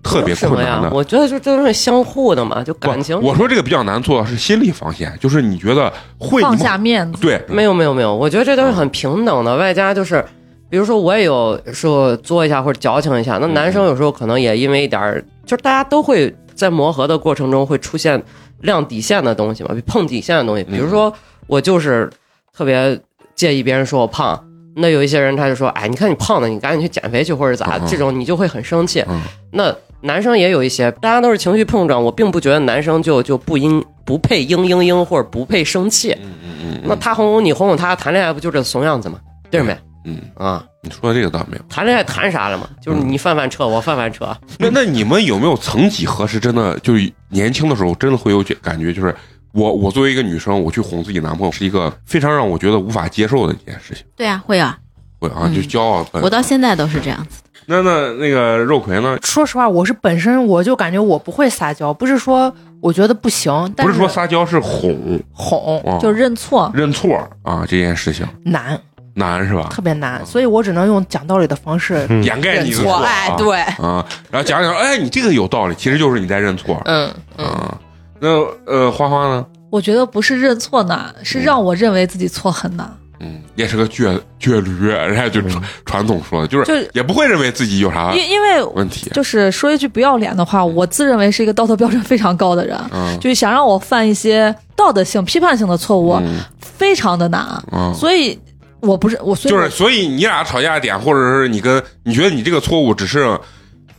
特别什么呀？困难的？我觉得这都是相互的嘛，就感情。我说这个比较难做到是心理防线，就是你觉得会放下面子，对没有没有没有，我觉得这都是很平等的，外加就是，比如说我也有时候作一下或者矫情一下，那男生有时候可能也因为一点儿，就是大家都会在磨合的过程中会出现亮底线的东西嘛，碰底线的东西，比如说我就是特别介意别人说我胖。那有一些人他就说，哎，你看你胖的，你赶紧去减肥去或者咋，嗯这种你就会很生气。嗯那男生也有一些，大家都是情绪碰撞，我并不觉得男生就就不应不配嘤嘤嘤或者不配生气。嗯嗯嗯，那他哄哄你，哄哄他，谈恋爱不就这怂样子吗？对没？嗯，啊，你说的这个倒没有。谈恋爱谈啥了嘛？就是你犯犯车，我犯犯车。那那你们有没有曾几何时真的就是年轻的时候真的会有觉感觉，就是我我作为一个女生，我去哄自己男朋友是一个非常让我觉得无法接受的一件事情。对啊，会啊，会啊，就骄傲。我到现在都是这样子。那那那个肉葵呢？说实话，我是本身我就感觉我不会撒娇，不是说我觉得不行。但不是说撒娇，是哄，哄啊就认错。认错啊这件事情难，难是吧？特别难，所以我只能用讲道理的方式嗯掩盖。你的错，哎，啊对，啊，然后讲讲，哎，你这个有道理，其实就是你在认错嗯嗯，啊。那呃，花花呢？我觉得不是认错难，是让我认为自己错很难。嗯，也是个倔倔驴，人家就传传统说的，就是就也不会认为自己有啥因因为问题。就是说一句不要脸的话，我自认为是一个道德标准非常高的人，嗯就是想让我犯一些道德性、批判性的错误，嗯非常的难。嗯，所以，我不是我，所以就是所以你俩吵架的点，或者是你跟你觉得你这个错误只是。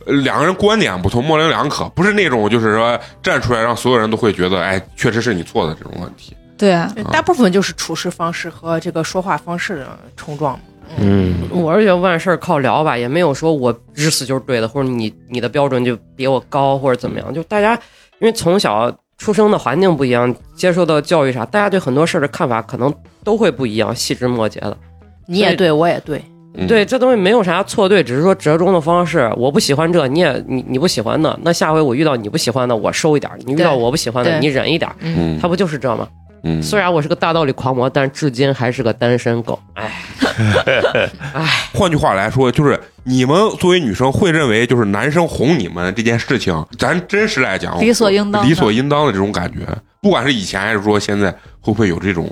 呃两个人观点不同，模棱两可，不是那种就是说站出来让所有人都会觉得，哎，确实是你错的这种问题。对啊大部分就是处事方式和这个说话方式的冲撞。嗯，我是觉得万事靠聊吧，也没有说我日死就是对的，或者你你的标准就比我高，或者怎么样。就大家因为从小出生的环境不一样，接受到教育啥，大家对很多事儿的看法可能都会不一样，细枝末节的。你也对，我也对，嗯对，这东西没有啥错对，只是说折中的方式。我不喜欢这，你也你你不喜欢的，那下回我遇到你不喜欢的，我收一点儿；你遇到我不喜欢的，你忍一点儿。嗯他不就是这吗？嗯，虽然我是个大道理狂魔，但至今还是个单身狗。哎，哎换句话来说，就是你们作为女生会认为，就是男生哄你们这件事情，咱真实来讲，理所应当的理所应当的这种感觉。不管是以前还是说现在，会不会有这种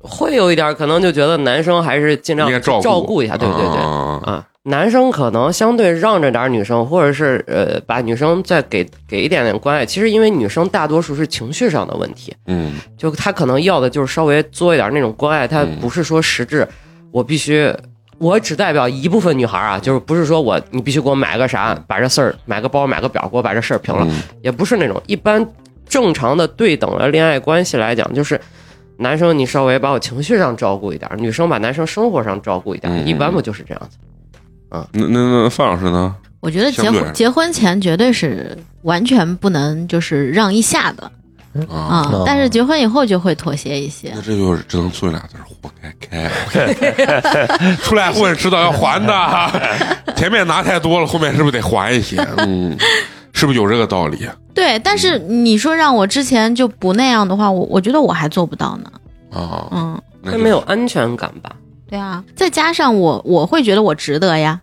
会有一点可能就觉得男生还是尽量应该照顾照顾一下，对对对。啊啊，男生可能相对让着点女生，或者是呃把女生再给给一点点关爱。其实因为女生大多数是情绪上的问题，嗯就她可能要的就是稍微作一点那种关爱，她嗯不是说实质我必须。我只代表一部分女孩啊，就是不是说我你必须给我买个啥，把这事儿买个包买个表，给我把这事儿平了，嗯也不是那种一般正常的对等的恋爱关系来讲，就是男生你稍微把我情绪上照顾一点，女生把男生生活上照顾一点，嗯一般不就是这样子？那那那范老师呢？我觉得结婚结婚前绝对是完全不能就是让一下的啊，但是结婚以后就会妥协一些那。这就是只能说俩字儿：活该开。出来混迟早要还的，前面拿太多了，后面是不是得还一些？嗯，是不是有这个道理？对，但是你说让我之前就不那样的话，我我觉得我还做不到呢。啊，嗯，那没有安全感吧？对啊，再加上我我会觉得我值得呀。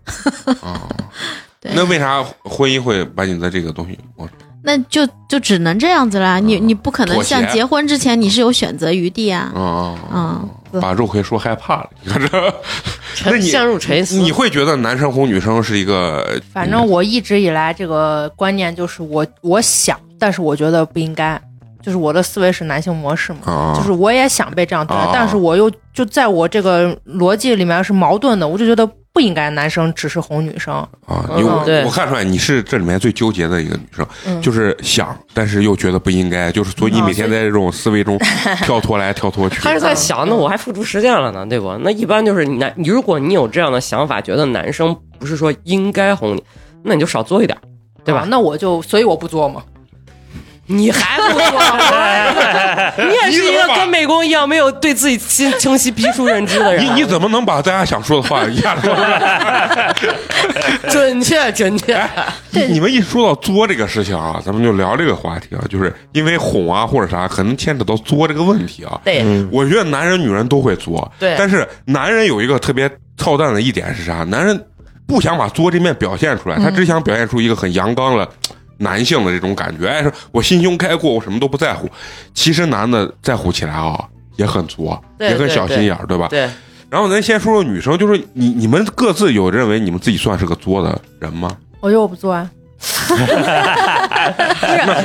啊。对那为啥婚姻会把你的这个东西我那就就只能这样子啦，你你不可能像结婚之前你是有选择余地啊。啊嗯，把肉葵说害怕了？你看这，那你陷入沉思。你会觉得男生哄女生是一个？反正我一直以来这个观念就是我我想，但是我觉得不应该，就是我的思维是男性模式嘛，啊，就是我也想被这样对待，啊。但是我又就在我这个逻辑里面是矛盾的，我就觉得不应该男生只是哄女生，啊，你我我看出来你是这里面最纠结的一个女生，嗯。就是想，但是又觉得不应该，就是所以你啊每天在这种思维中跳脱来跳脱去。他是在想，那我还付诸实践了呢，对不？那一般就是男，你如果你有这样的想法，觉得男生不是说应该哄你，那你就少做一点，对吧？啊那我就所以我不做嘛，你还不说？你也是一个跟美工一样没有对自己清清晰批出认知的人。你你怎么能把大家想说的话一下说出来？准确准确？你你们一说到作这个事情啊，咱们就聊这个话题啊，就是因为哄啊或者啥，可能牵扯到作这个问题啊。对，我觉得男人女人都会作，对但是男人有一个特别操蛋的一点是啥？男人不想把作这面表现出来，他只想表现出一个很阳刚的。男性的这种感觉，哎，说我心胸开阔，我什么都不在乎。其实男的在乎起来啊，也很作，也很小心眼儿，对吧？对，然后咱先说说女生，就是你你们各自有认为你们自己算是个作的人吗？我觉得我不作啊。不是，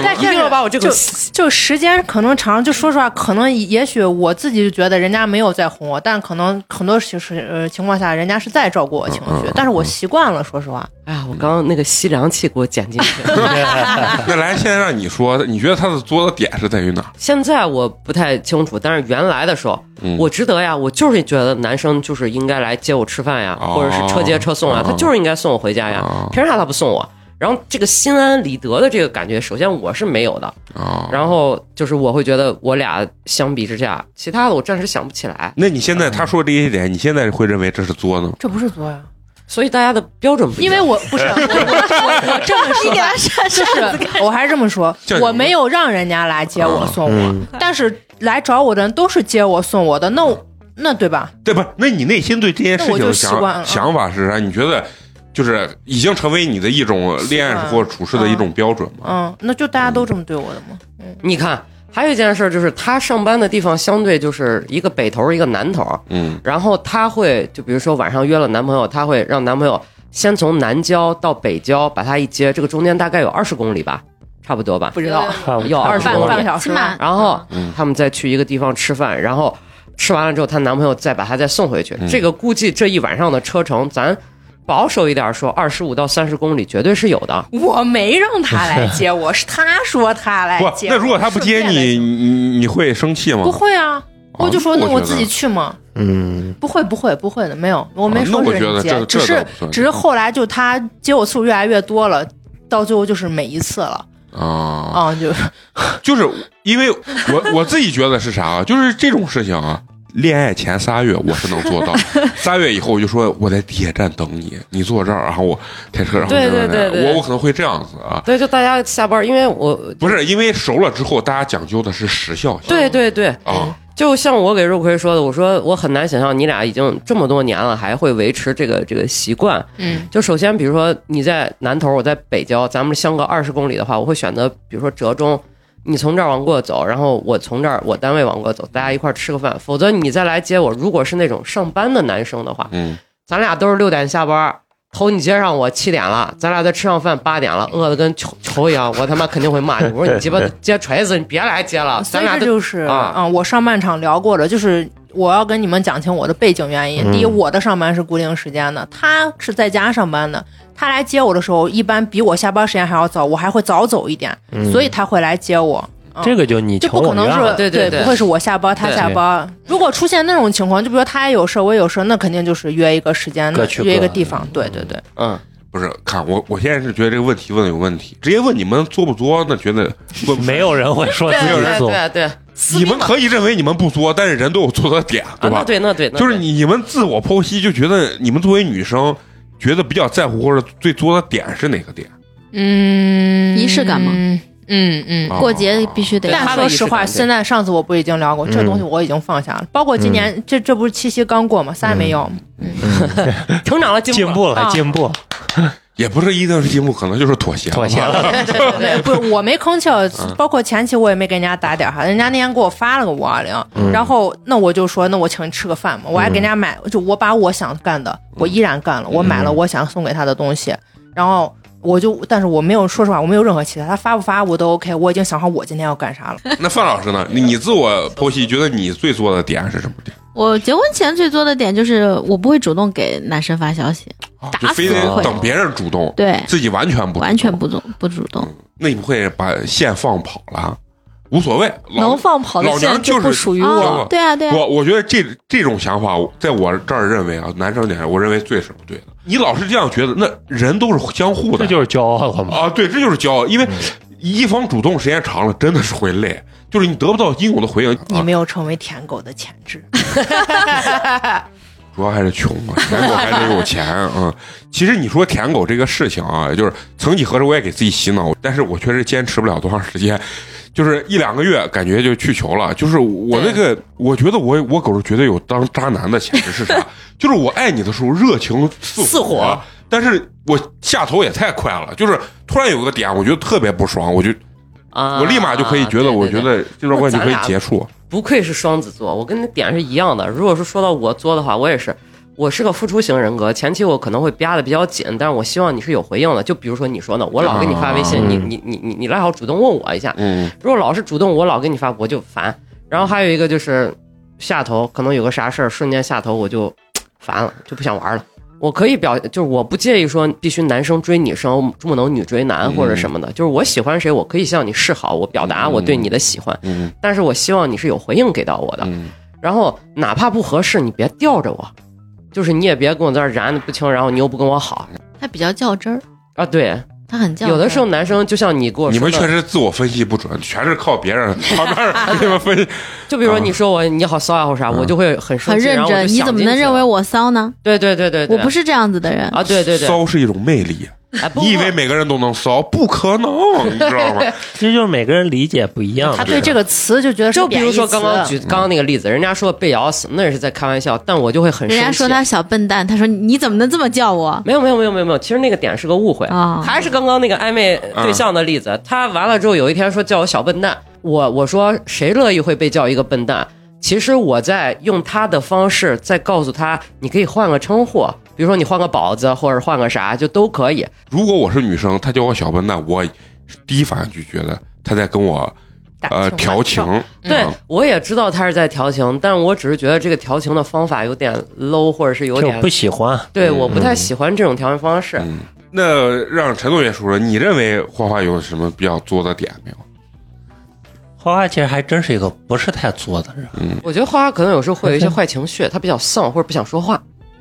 但一定要把我这个就就时间可能长，就说实话，可能也许我自己就觉得人家没有在哄我，但可能很多情是呃情况下，人家是在照顾我情绪，但是我习惯了，说实话。哎呀，我刚刚那个吸凉气给我剪进去。那来，现在让你说，你觉得他的作的点是在于哪？现在我不太清楚，但是原来的时候，嗯我值得呀，我就是觉得男生就是应该来接我吃饭呀，哦或者是车接车送啊，哦他就是应该送我回家呀哦，凭啥他不送我？然后这个心安理得的这个感觉，首先我是没有的，啊？然后就是我会觉得我俩相比之下，其他的我暂时想不起来。那你现在他说这些点，你现在会认为这是作呢？这不是作呀，所以大家的标准不一样。因为我不是我我我我这么说吧，就是我还是这么说我没有让人家来接我送我，嗯但是来找我的人都是接我送我的，那我那对吧？对不？那你内心对这件事我就情的习惯了想想法是啥？你觉得就是已经成为你的一种恋爱或处事的一种标准吗？嗯，那就大家都这么对我的吗？你看，还有一件事儿就是，他上班的地方相对就是一个北头儿一个南头儿，嗯然后他会就比如说晚上约了男朋友，他会让男朋友先从南郊到北郊把他一接，这个中间大概有二十公里吧，差不多吧。不知道，有20半公里半个小时吧起码。然后嗯他们再去一个地方吃饭，然后吃完了之后，她男朋友再把她再送回去。嗯这个估计这一晚上的车程，咱保守一点说，二十五到三十公里绝对是有的。我没让他来接 我，是他说他来，接我。那如果他不接你，你你会生气吗？不会啊，我就说那我自己去嘛。嗯，不会不会不会的，没有，我没啊说那我觉得是你接，这这只是只是后来就他接我次数越来越多了，到最后就是每一次了啊，啊，就就是因为我我自己觉得是啥啊？就是这种事情啊，恋爱前仨月我是能做到，三月以后我就说我在地铁站等你，你坐这儿，然后我开车，然后对对对我我可能会这样子啊。对，就大家下班，因为我不是因为熟了之后，大家讲究的是时效性。对对对，啊，就像我给肉葵说的，我说我很难想象你俩已经这么多年了，还会维持这个这个习惯。嗯就首先，比如说你在南头，我在北郊，咱们相隔二十公里的话，我会选择比如说折中，你从这儿往过走，然后我从这儿我单位往过走，大家一块儿吃个饭。否则你再来接我，如果是那种上班的男生的话，嗯，咱俩都是六点下班。头你接上我七点了，咱俩再吃上饭八点了，饿的跟球球一样，我他妈肯定会骂你。我说你鸡巴 接锤子，你别来接了，所以咱俩就是啊嗯，我上半场聊过的，就是我要跟你们讲清我的背景原因。嗯第一，我的上班是固定时间的，他是在家上班的，他来接我的时候，一般比我下班时间还要早，我还会早走一点，嗯。所以他会来接我。嗯。这个就你情就不可能是对对对不会是我下班他下班。如果出现那种情况，就比如他也有事儿，我也有事儿，那肯定就是约一个时间约一个地方。对对对，嗯，不是，看我我现在是觉得这个问题问的有问题，直接问你们作不作，那觉得问没有人会说自对对己做，对对，你们可以认为你们不作，但是人都有作的点，啊，对吧？那对那对，那就是你你们自我剖析，就觉得你们作为女生，觉得比较在乎或者最作的点是哪个点？嗯，仪式感吗？嗯嗯过节必须得但说实话，现在上次我不已经聊过，这嗯东西我已经放下了。包括今年这这不是七夕刚过吗？啥也没有。成长了进进步了，啊。进步，也不是一定是进步，可能就是妥协。妥协。了。对，不是我没吭气包括前期我也没给人家打点儿哈，人家那天给我发了个五二零，嗯然后那我就说那我请你吃个饭嘛，我还给人家买，就我把我想干的，我依然干了，我买了我想送给他的东西，然后我就，但是我没有说实话，我没有任何期待，他发不发我都 OK，我已经想好我今天要干啥了。那范老师呢？你你自我剖析，觉得你最作的点是什么点？我结婚前最多的点就是我不会主动给男生发消息，啊打就非得死不会等别人主动，对，自己完全不完全不主不主动。那你不会把线放跑了？无所谓，老能放跑的老娘线就是不属于啊我。对啊，对啊，我我觉得这这种想法，在我这儿认为啊，男生点，我认为最是不对的。你老是这样觉得，那人都是相互的这就是骄傲了嘛。啊，对，这就是骄傲。因为一方主动时间长了，真的是会累，就是你得不到应有的回应。啊、你没有成为舔狗的潜质，主要还是穷啊，舔狗还得有钱啊、嗯。其实你说舔狗这个事情啊，就是曾几何时我也给自己洗脑，但是我确实坚持不了多长时间，就是一两个月感觉就去球了。就是我那个，我觉得我我狗是绝对有当渣男的潜质是啥？就是我爱你的时候热情似似火但是我下头也太快了，就是突然有个点，我觉得特别不爽，我就啊，我立马就可以觉得，对对我觉得这段关系可以结束。不愧是双子座，我跟你点是一样的。如果是说到我作的话，我也是，我是个付出型人格。前期我可能会压的比较紧，但是我希望你是有回应的。就比如说你说呢，我老给你发微信，啊你你你你你来好主动问我一下。嗯如果老是主动，我老给你发，我就烦。然后还有一个就是下头，可能有个啥事儿，瞬间下头我就 烦了，就不想玩了。我可以表，就是我不介意说必须男生追女生，不能女追男或者什么的。就是我喜欢谁，我可以向你示好，我表达我对你的喜欢，嗯但是我希望你是有回应给到我的。嗯然后哪怕不合适，你别吊着我，就是你也别跟我在这儿燃的不清，然后你又不跟我好他比较较真儿，啊。对，他很。有的时候男生就像你跟我说你们，确实自我分析不准，全是靠别人 旁边给你们分析。就比如说你说我你好骚啊或啥，我就会很，很认真，你怎么？能认为我骚呢？对对对对，对我不是这样子的人。啊，对对对，骚是一种魅力，哎，你以为每个人都能骚？不可能，你知道吗？其实就是每个人理解不一样。他对这个词就觉得是就比如说刚刚举刚刚那个例子，人家说被咬死，那也是在开玩笑，但我就会很生气。人家说他小笨蛋，他说你怎么能这么叫我没有没有没有没有没有，其实那个点是个误会，啊？还是刚刚那个暧昧对象的例子。他完了之后有一天说叫我小笨蛋，我我说谁乐意会被叫一个笨蛋？其实我在用他的方式在告诉他，你可以换个称呼，比如说你换个宝子，或者换个啥就都可以。如果我是女生，她叫我小笨蛋，我第一反应就觉得她在跟我呃调情。对嗯，我也知道他是在调情，但我只是觉得这个调情的方法有点 low，或者是有点不喜欢，对，嗯我不太喜欢这种调情方式。嗯，那让陈同学说说，你认为花花有什么比较作的点没有？花花其实还真是一个不是太作的人。我觉得花花可能有时候会有一些坏情绪，他比较丧或者不想说话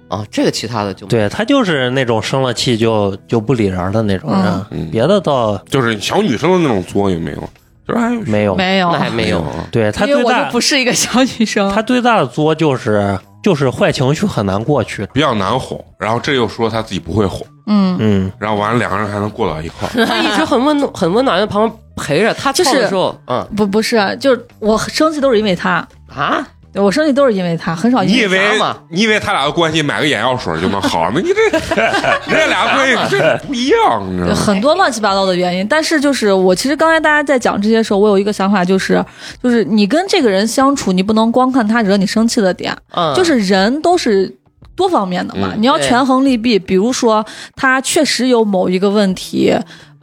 啊，这个其他的就对他就是那种生了气就就不理人的那种人，嗯别的倒就是小女生的那种作有没有？就是没有。没有那，还没有。啊。对他因为我就最大不是一个小女生。他最大的作就是就是坏情绪很难过去。比较难哄，然后这又说他自己不会哄，嗯，嗯，然后完了两个人还能过到一块儿。他一直很温暖很温暖在旁边陪着他就是唱的时候，嗯不不是，就是我生气都是因为他，啊，对我生气都是因为他，很少因为你以为啥嘛你以为他俩的关系买个眼药水就能好？那你这 人家俩关系这不一样，你知道吗？很多乱七八糟的原因。但是就是我其实刚才大家在讲这些时候，我有一个想法，就是就是你跟这个人相处，你不能光看他惹你生气的点，嗯，就是人都是多方面的嘛，嗯你要权衡利弊。比如说他确实有某一个问题，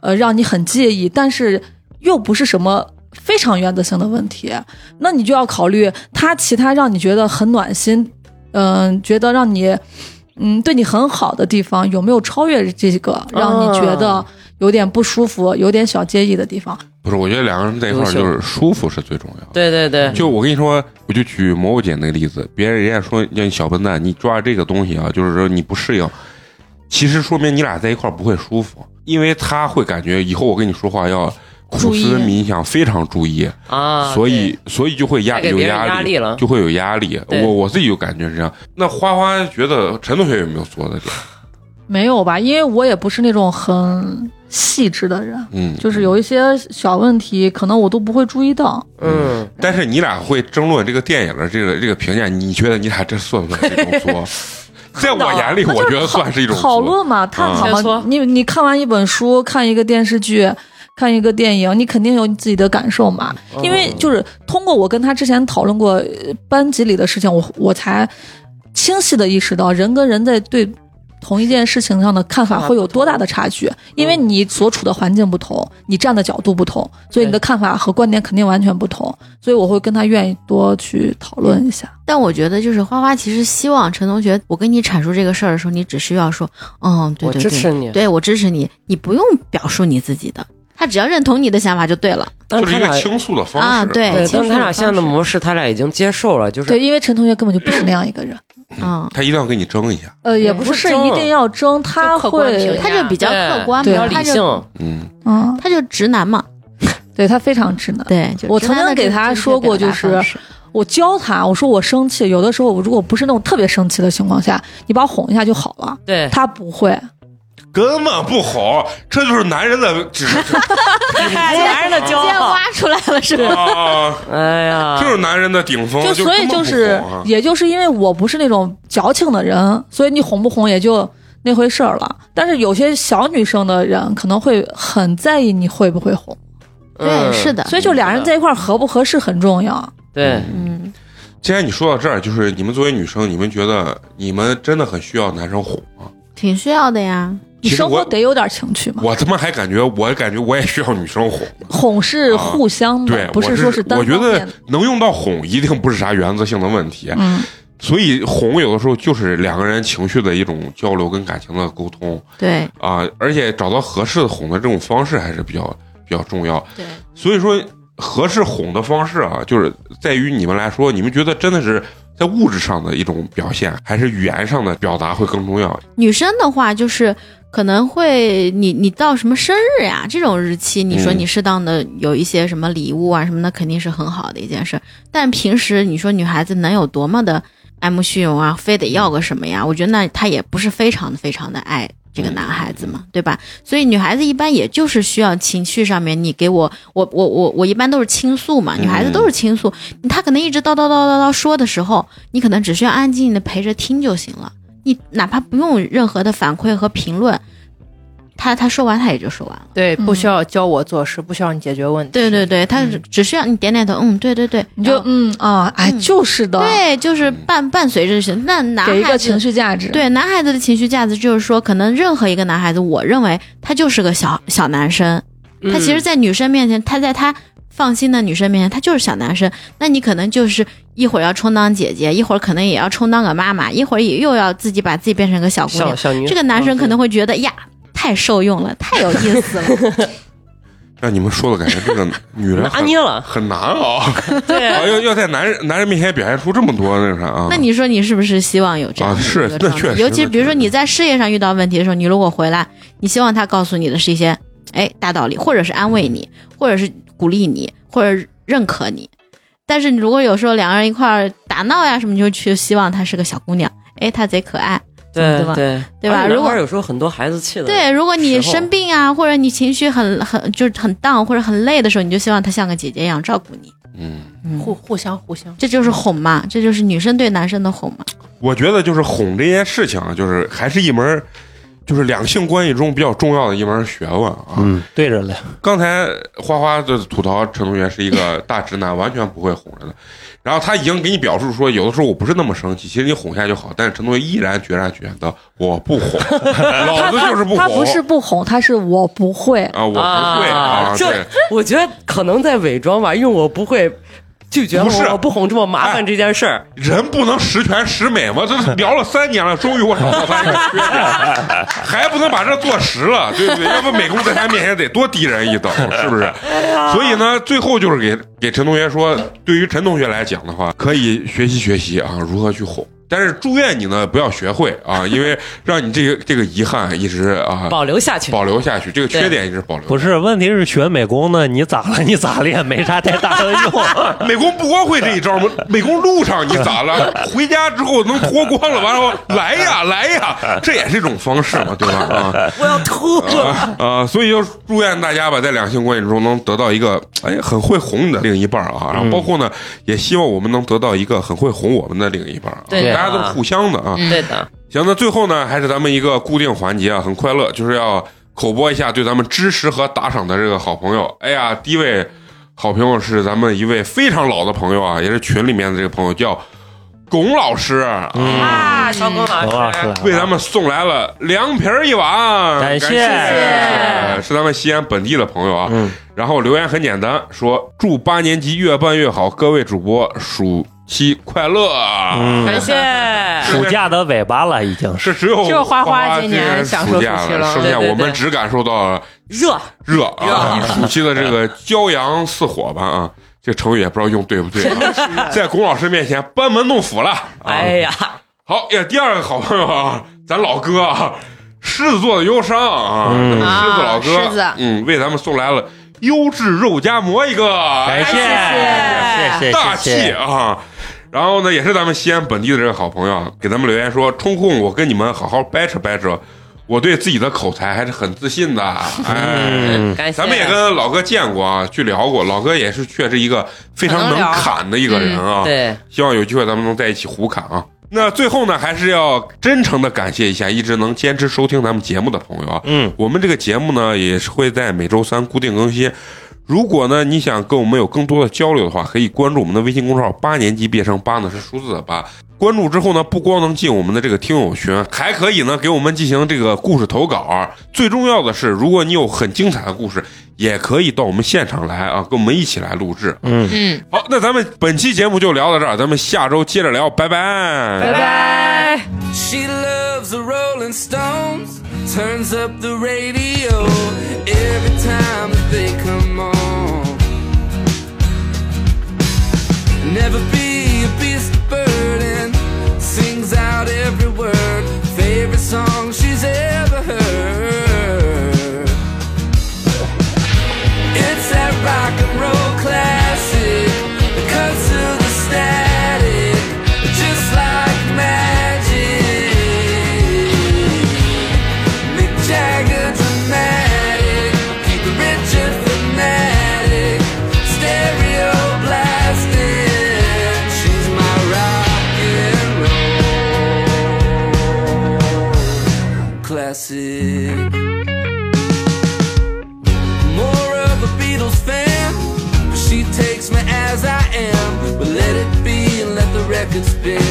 呃，让你很介意，但是又不是什么。非常原则性的问题，那你就要考虑他其他让你觉得很暖心，嗯、觉得让你，嗯，对你很好的地方有没有超越这个让你觉得有点不舒服、有点小介意的地方？不是，我觉得两个人在一块儿就是舒服是最重要的。对对对，就我跟你说，我就举蘑菇姐那个例子，别人人家说叫你小笨蛋，你抓这个东西啊，就是说你不适应，其实说明你俩在一块儿不会舒服，因为他会感觉以后我跟你说话要苦思冥想，非常注意，啊，所以所以就会压有压力，了就会有压力。我我自己就感觉是这样。那花花觉得陈同学有没有作的点？没有吧？因为我也不是那种很细致的人，嗯，就是有一些小问题，可能我都不会注意到。嗯，但是你俩会争论这个电影的这个这个评价，你觉得你俩这算不算是一种作？在我眼里，我觉得算是一种讨论嘛，探讨嘛。你你看完一本书，看一个电视剧，看一个电影，你肯定有你自己的感受嘛。嗯因为就是通过我跟他之前讨论过呃班级里的事情，我我才清晰的意识到，人跟人在对同一件事情上的看法会有多大的差距。因为你所处的环境不同，你站的角度不同，所以你的看法和观点肯定完全不同。所以我会跟他愿意多去讨论一下。但我觉得就是花花其实希望陈同学，我跟你阐述这个事儿的时候，你只需要说，嗯，对我对对，支持你。对我支持你，你不用表述你自己的，他只要认同你的想法就对了。就是他俩一个倾诉的方式。啊，对，对，倾诉但他俩现在的模式，他俩已经接受了，就是对，因为陈同学根本就不是那样一个人。嗯，他一定要跟你争一下。呃，也不是一定要争，他会，他就比较客观比较理性。嗯，嗯，他就直男嘛，对他非常直男。对，我曾经给他说过就是我教他，我说我生气，有的时候我如果不是那种特别生气的情况下，你把我哄一下就好了。对，他不会，根本不好，这就是男人的，只是男人的直接挖出来了是吧？啊，哎呀，就是男人的顶峰，就所以就是也就是因为我不是那种矫情的人，所以你哄不哄也就那回事儿了。但是有些小女生的人可能会很在意你会不会哄，对，嗯是的，所以就俩人在一块儿合不合适很重要。对，嗯，既然你说到这儿，就是你们作为女生，你们觉得你们真的很需要男生哄吗？挺需要的呀。你生活得有点情趣嘛，我他妈还感觉，我感觉我也需要女生哄。哄是互相的，对，不是说是单我觉得方面的。能用到哄，一定不是啥原则性的问题。嗯，所以哄有的时候就是两个人情绪的一种交流跟感情的沟通对啊，而且找到合适的哄的这种方式还是比较比较重要。对，所以说，合适哄的方式啊，就是在于你们来说，你们觉得真的是在物质上的一种表现，还是语言上的表达会更重要？女生的话就是可能会你你到什么生日呀这种日期，你说嗯你适当的有一些什么礼物啊什么的，肯定是很好的一件事。但平时你说女孩子能有多么的爱慕虚荣啊，非得要个什么呀？我觉得那她也不是非常的非常的爱这个男孩子嘛，对吧？所以女孩子一般也就是需要情绪上面，你给我，我我我我一般都是倾诉嘛，女孩子都是倾诉，她可能一直叨叨叨叨叨说的时候，你可能只需要安静的陪着听就行了，你哪怕不用任何的反馈和评论，她她说完他也就说完了。对，嗯。不需要教我做事，不需要你解决问题。对对对，他只只需要你点点头，嗯，对对对，你就嗯啊，哎，嗯。就是的，对，就是伴伴随着是那男孩子给一个情绪价值。，对男孩子的情绪价值，就是说，可能任何一个男孩子，我认为他就是个小小男生，嗯。他其实，在女生面前，他在他放心的女生面前，他就是小男生。那你可能就是一会儿要充当姐姐，一会儿可能也要充当个妈妈，一会儿也又要自己把自己变成个小姑娘。小小，这个男生可能会会觉得呀，太受用了，太有意思了。让你们说的感觉这个 女人拿很捏了，很难啊，对啊要要在男人男人面前表现出这么多那个啥啊。那你说你是不是希望有这样的啊是那确实尤其那比如说你在事业上遇到问题的时候，你如果回来，你希望他告诉你的是一些哎大道理，或者是安慰你，或者是鼓励你，或者认可你。但是你如果有时候两个人一块儿打闹呀什么，你就去希望她是个小姑娘，哎，她贼可爱，对吧对对吧如果有时候很多孩子气的，对，如果你生病啊，或者你情绪很很就是很 down 或者很累的时候，你就希望他像个姐姐一样照顾你。嗯，嗯，互互相互相。这就是哄嘛，这就是女生对男生的哄嘛。我觉得就是哄这件事情啊，就是还是一门儿，就是两性关系中比较重要的一门学问啊。嗯，对着嘞，刚才花花的吐槽陈同学是一个大直男，完全不会哄人的。然后他已经给你表述说，有的时候我不是那么生气，其实你哄一下就好。但是陈同学依然决然觉得我不哄，老子就是不哄。他不是不哄，他是我不会。啊，我不会啊，这对。我觉得可能在伪装吧，因为我不会拒绝不是我不哄这么麻哎烦这件事儿。人不能十全十美吗？这聊了三年了，终于我找到他一个缺点，还不能把这做实了，对不对？要不美工在他面前得多低人一等，是不是？所以呢，最后就是给给陈同学说，对于陈同学来讲的话，可以学习学习啊，如何去哄。但是祝愿你呢不要学会啊，因为让你这个这个遗憾一直啊保留下去，保留下去，这个缺点一直保留。不是，问题是学美工呢，你咋了？你咋练？没啥太大的用。美工不光会这一招吗？美工路上你咋了？回家之后能脱光了，完了来呀来呀，这也是一种方式嘛，对吧？啊我要吐。啊啊！所以就祝愿大家吧，在两性关系中能得到一个哎很会哄你的另一半啊，然后包括呢，也希望我们能得到一个很会哄我们的另一半啊，对的大家都是互相的啊。对的，行，那最后呢，还是咱们一个固定环节啊，很快乐，就是要口播一下对咱们支持和打赏的这个好朋友。哎呀，第一位好朋友是咱们一位非常老的朋友啊，也是群里面的这个朋友，叫龚老师。啊，啊，小龚老师。为咱们送来了凉皮儿一碗，感谢。谢。是咱们西安本地的朋友啊。嗯。然后留言很简单，说祝八年级越办越好，各位主播暑期快乐。嗯感谢。暑假的尾巴了，已经。是。只有只有花花今年享受暑假了。剩下我们只感受到热，热。啊，暑期的这个骄阳似火吧啊，这成语也不知道用对不对。啊，在龚老师面前班门弄斧了。啊。哎呀，好呀，第二个好朋友啊，咱老哥啊，狮子座的忧伤啊，嗯。咱们狮子老哥，啊狮子。嗯，为咱们送来了优质肉夹馍一个，感谢，哎谢谢，大气。啊！然后呢，也是咱们西安本地的这个好朋友啊，给咱们留言说，抽空我跟你们好好掰扯掰扯，我对自己的口才还是很自信的。哎，嗯，感谢。咱们也跟老哥见过啊，去聊过，老哥也是确实一个非常能侃的一个人啊。对，希望有机会咱们能在一起胡侃啊。那最后呢，还是要真诚的感谢一下一直能坚持收听咱们节目的朋友啊。嗯，我们这个节目呢，也是会在每周三固定更新。如果呢你想跟我们有更多的交流的话，可以关注我们的微信公众号“八年级毕业生”，八呢是数字的八。关注之后呢，不光能进我们的这个听友群，还可以呢给我们进行这个故事投稿。最重要的是，如果你有很精彩的故事，也可以到我们现场来啊，跟我们一起来录制。嗯，好，那咱们本期节目就聊到这儿，咱们下周接着聊，拜拜。拜拜。She loves the Rolling Stones, turns up the radio every time that they come on. Never be a beast of burden, sings out every word, favorite song she's ever heard. could spin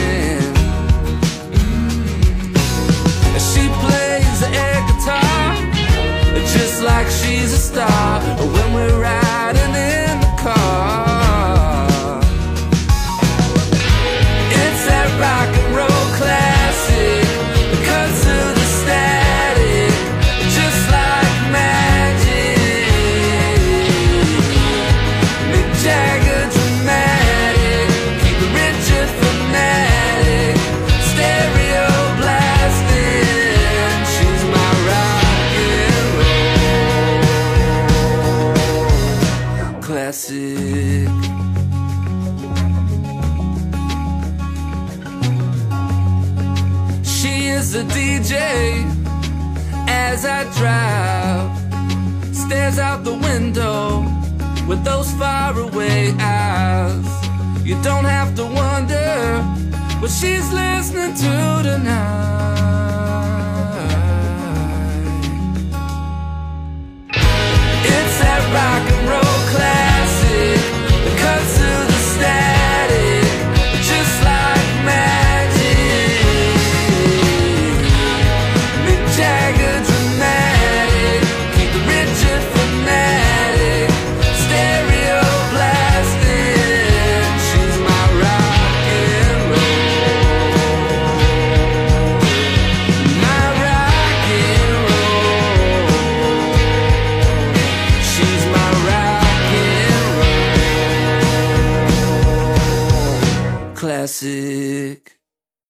with those faraway eyes. You don't have to wonder what she's listening to tonight. It's that rock and roll classic, the cuts to the stack.